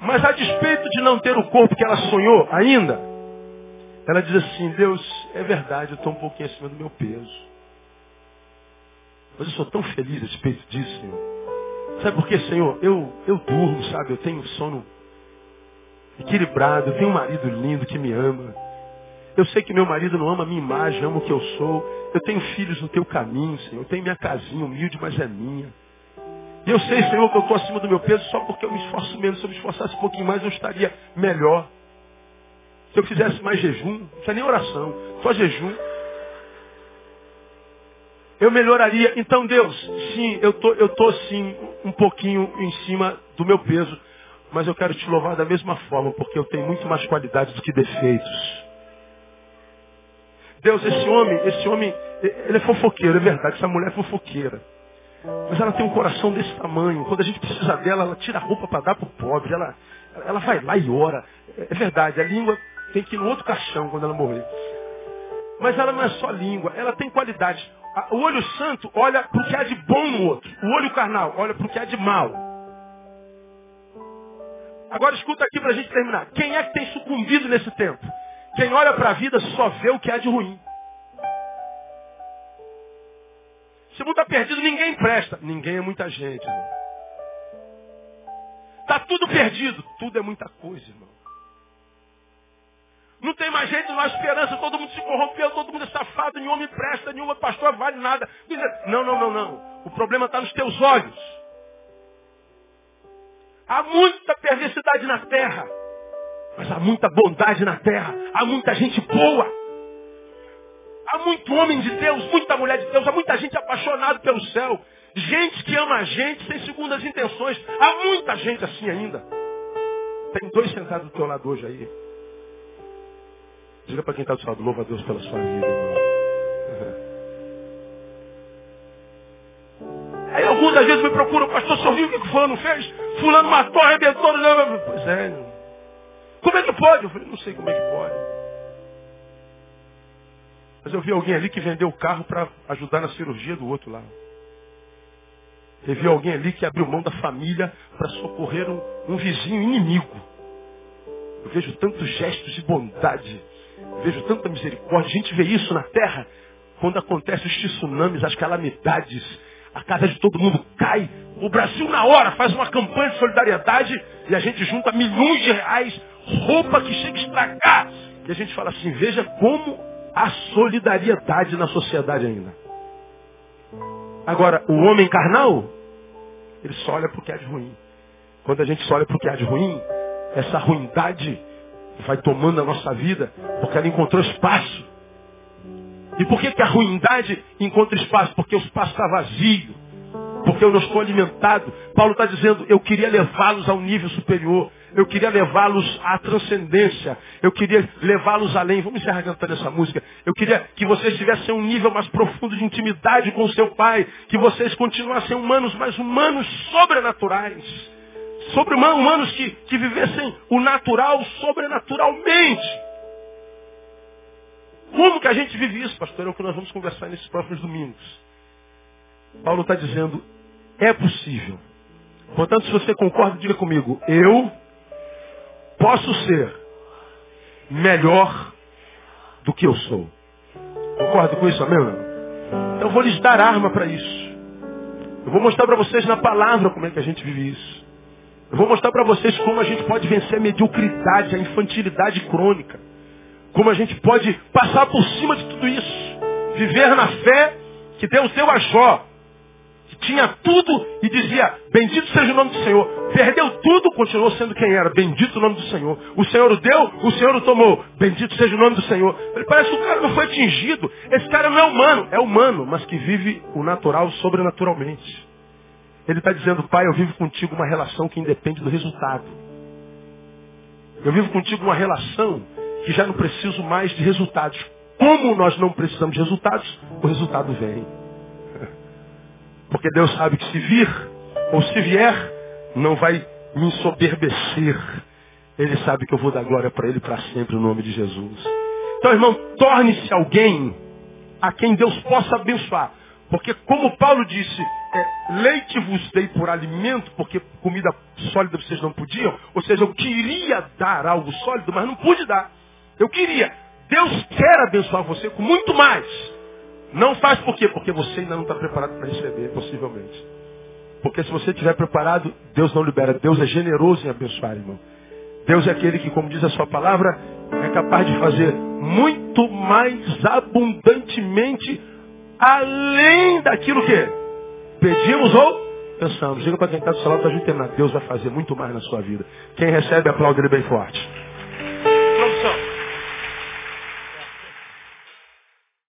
Mas a despeito de não ter o corpo que ela sonhou ainda, ela diz assim, Deus, é verdade, eu estou um pouquinho acima do meu peso. Mas eu sou tão feliz a despeito disso, Senhor. Sabe por quê, Senhor? Eu, eu durmo, sabe? Eu tenho sono equilibrado, eu tenho um marido lindo que me ama. Eu sei que meu marido não ama a minha imagem, ama o que eu sou. Eu tenho filhos no teu caminho, Senhor. Eu tenho minha casinha humilde, mas é minha. E eu sei, Senhor, que eu estou acima do meu peso só porque eu me esforço menos. Se eu me esforçasse um pouquinho mais, eu estaria melhor. Se eu fizesse mais jejum, não precisa nem oração, só jejum. Eu melhoraria. Então, Deus, sim, eu tô, eu tô sim um pouquinho em cima do meu peso. Mas eu quero te louvar da mesma forma, porque eu tenho muito mais qualidades do que defeitos. Deus, esse homem, esse homem, ele é fofoqueiro, é verdade, essa mulher é fofoqueira. Mas ela tem um coração desse tamanho. Quando a gente precisa dela, ela tira a roupa para dar para o pobre. Ela, ela vai lá e ora. É verdade, a língua tem que ir no outro caixão quando ela morrer. Mas ela não é só língua, ela tem qualidade. O olho santo olha para o que há de bom no outro. O olho carnal olha para o que há de mal. Agora escuta aqui para a gente terminar. Quem é que tem sucumbido nesse tempo? Quem olha para a vida só vê o que há de ruim. Se mundo está perdido, ninguém presta. Ninguém é muita gente. Está tudo perdido. Tudo é muita coisa, irmão. Não tem mais jeito, não há esperança, todo mundo se corrompeu, todo mundo é safado, nenhum homem presta, nenhuma pastor vale nada. Não, não, não, não. O problema está nos teus olhos. Há muita perversidade na terra, mas há muita bondade na terra, há muita gente boa. Há muito homem de Deus, muita mulher de Deus, há muita gente apaixonada pelo céu. Gente que ama a gente sem segundas intenções. Há muita gente assim ainda. Tem dois sentados do teu lado hoje aí. Diga para quem está do seu lado, louva a Deus pela sua vida. Aí alguns às vezes me procuram, pastor, sorriu o que, que fulano fez? Fulano matou, arrebentou. Pois é. Como é que pode? Eu falei, não sei como é que pode. Mas eu vi alguém ali que vendeu o carro para ajudar na cirurgia do outro lá. Vi alguém ali que abriu mão da família para socorrer um, um, vizinho inimigo. Eu vejo tantos gestos de bondade. Vejo tanta misericórdia. A gente vê isso na terra quando acontecem os tsunamis, as calamidades. A casa de todo mundo cai. O Brasil, na hora, faz uma campanha de solidariedade e a gente junta milhões de reais, roupa que chega a estragar. E a gente fala assim: veja como Há solidariedade na sociedade ainda. Agora, o homem carnal, ele só olha para o que há de ruim. Quando a gente só olha para o que há de ruim, essa ruindade vai tomando a nossa vida, porque ela encontrou espaço. E por que, que a ruindade encontra espaço? Porque o espaço está vazio. Porque eu não estou alimentado. Paulo está dizendo, eu queria levá-los a um nível superior. Eu queria levá-los à transcendência. Eu queria levá-los além. Vamos encerrar cantando essa música. Eu queria que vocês tivessem um nível mais profundo de intimidade com o seu Pai. Que vocês continuassem humanos, mas humanos sobrenaturais. sobre-humanos que, que vivessem o natural sobrenaturalmente. Como que a gente vive isso, pastor? É o que nós vamos conversar nesses próximos domingos. Paulo está dizendo, é possível. Portanto, se você concorda, diga comigo, eu posso ser melhor do que eu sou. Concorda com isso, amém? Então eu vou lhes dar arma para isso. Eu vou mostrar para vocês na palavra como é que a gente vive isso. Eu vou mostrar para vocês como a gente pode vencer a mediocridade, a infantilidade crônica. Como a gente pode passar por cima de tudo isso. Viver na fé que Deus deu a Jó. Que tinha tudo e dizia, bendito seja o nome do Senhor. Perdeu tudo, continuou sendo quem era. Bendito o nome do Senhor. O Senhor o deu, o Senhor o tomou. Bendito seja o nome do Senhor. Ele parece que o cara não foi atingido. Esse cara não é humano. É humano, mas que vive o natural sobrenaturalmente. Ele está dizendo, pai, eu vivo contigo uma relação que independe do resultado. Eu vivo contigo uma relação que já não preciso mais de resultados. Como nós não precisamos de resultados, o resultado vem. (laughs) Porque Deus sabe que se vir ou se vier, não vai me ensoberbecer. Ele sabe que eu vou dar glória para Ele para sempre, no nome de Jesus. Então, irmão, torne-se alguém a quem Deus possa abençoar. Porque como Paulo disse, é, leite vos dei por alimento, porque comida sólida vocês não podiam. Ou seja, eu queria dar algo sólido, mas não pude dar. Eu queria. Deus quer abençoar você com muito mais. Não faz por quê? Porque você ainda não está preparado para receber, possivelmente. Porque se você estiver preparado, Deus não libera. Deus é generoso em abençoar, irmão. Deus é aquele que, como diz a sua palavra, é capaz de fazer muito mais abundantemente além daquilo que pedimos ou pensamos. Diga para quem está do seu lado, está terminar. Deus vai fazer muito mais na sua vida. Quem recebe, aplaude ele bem forte.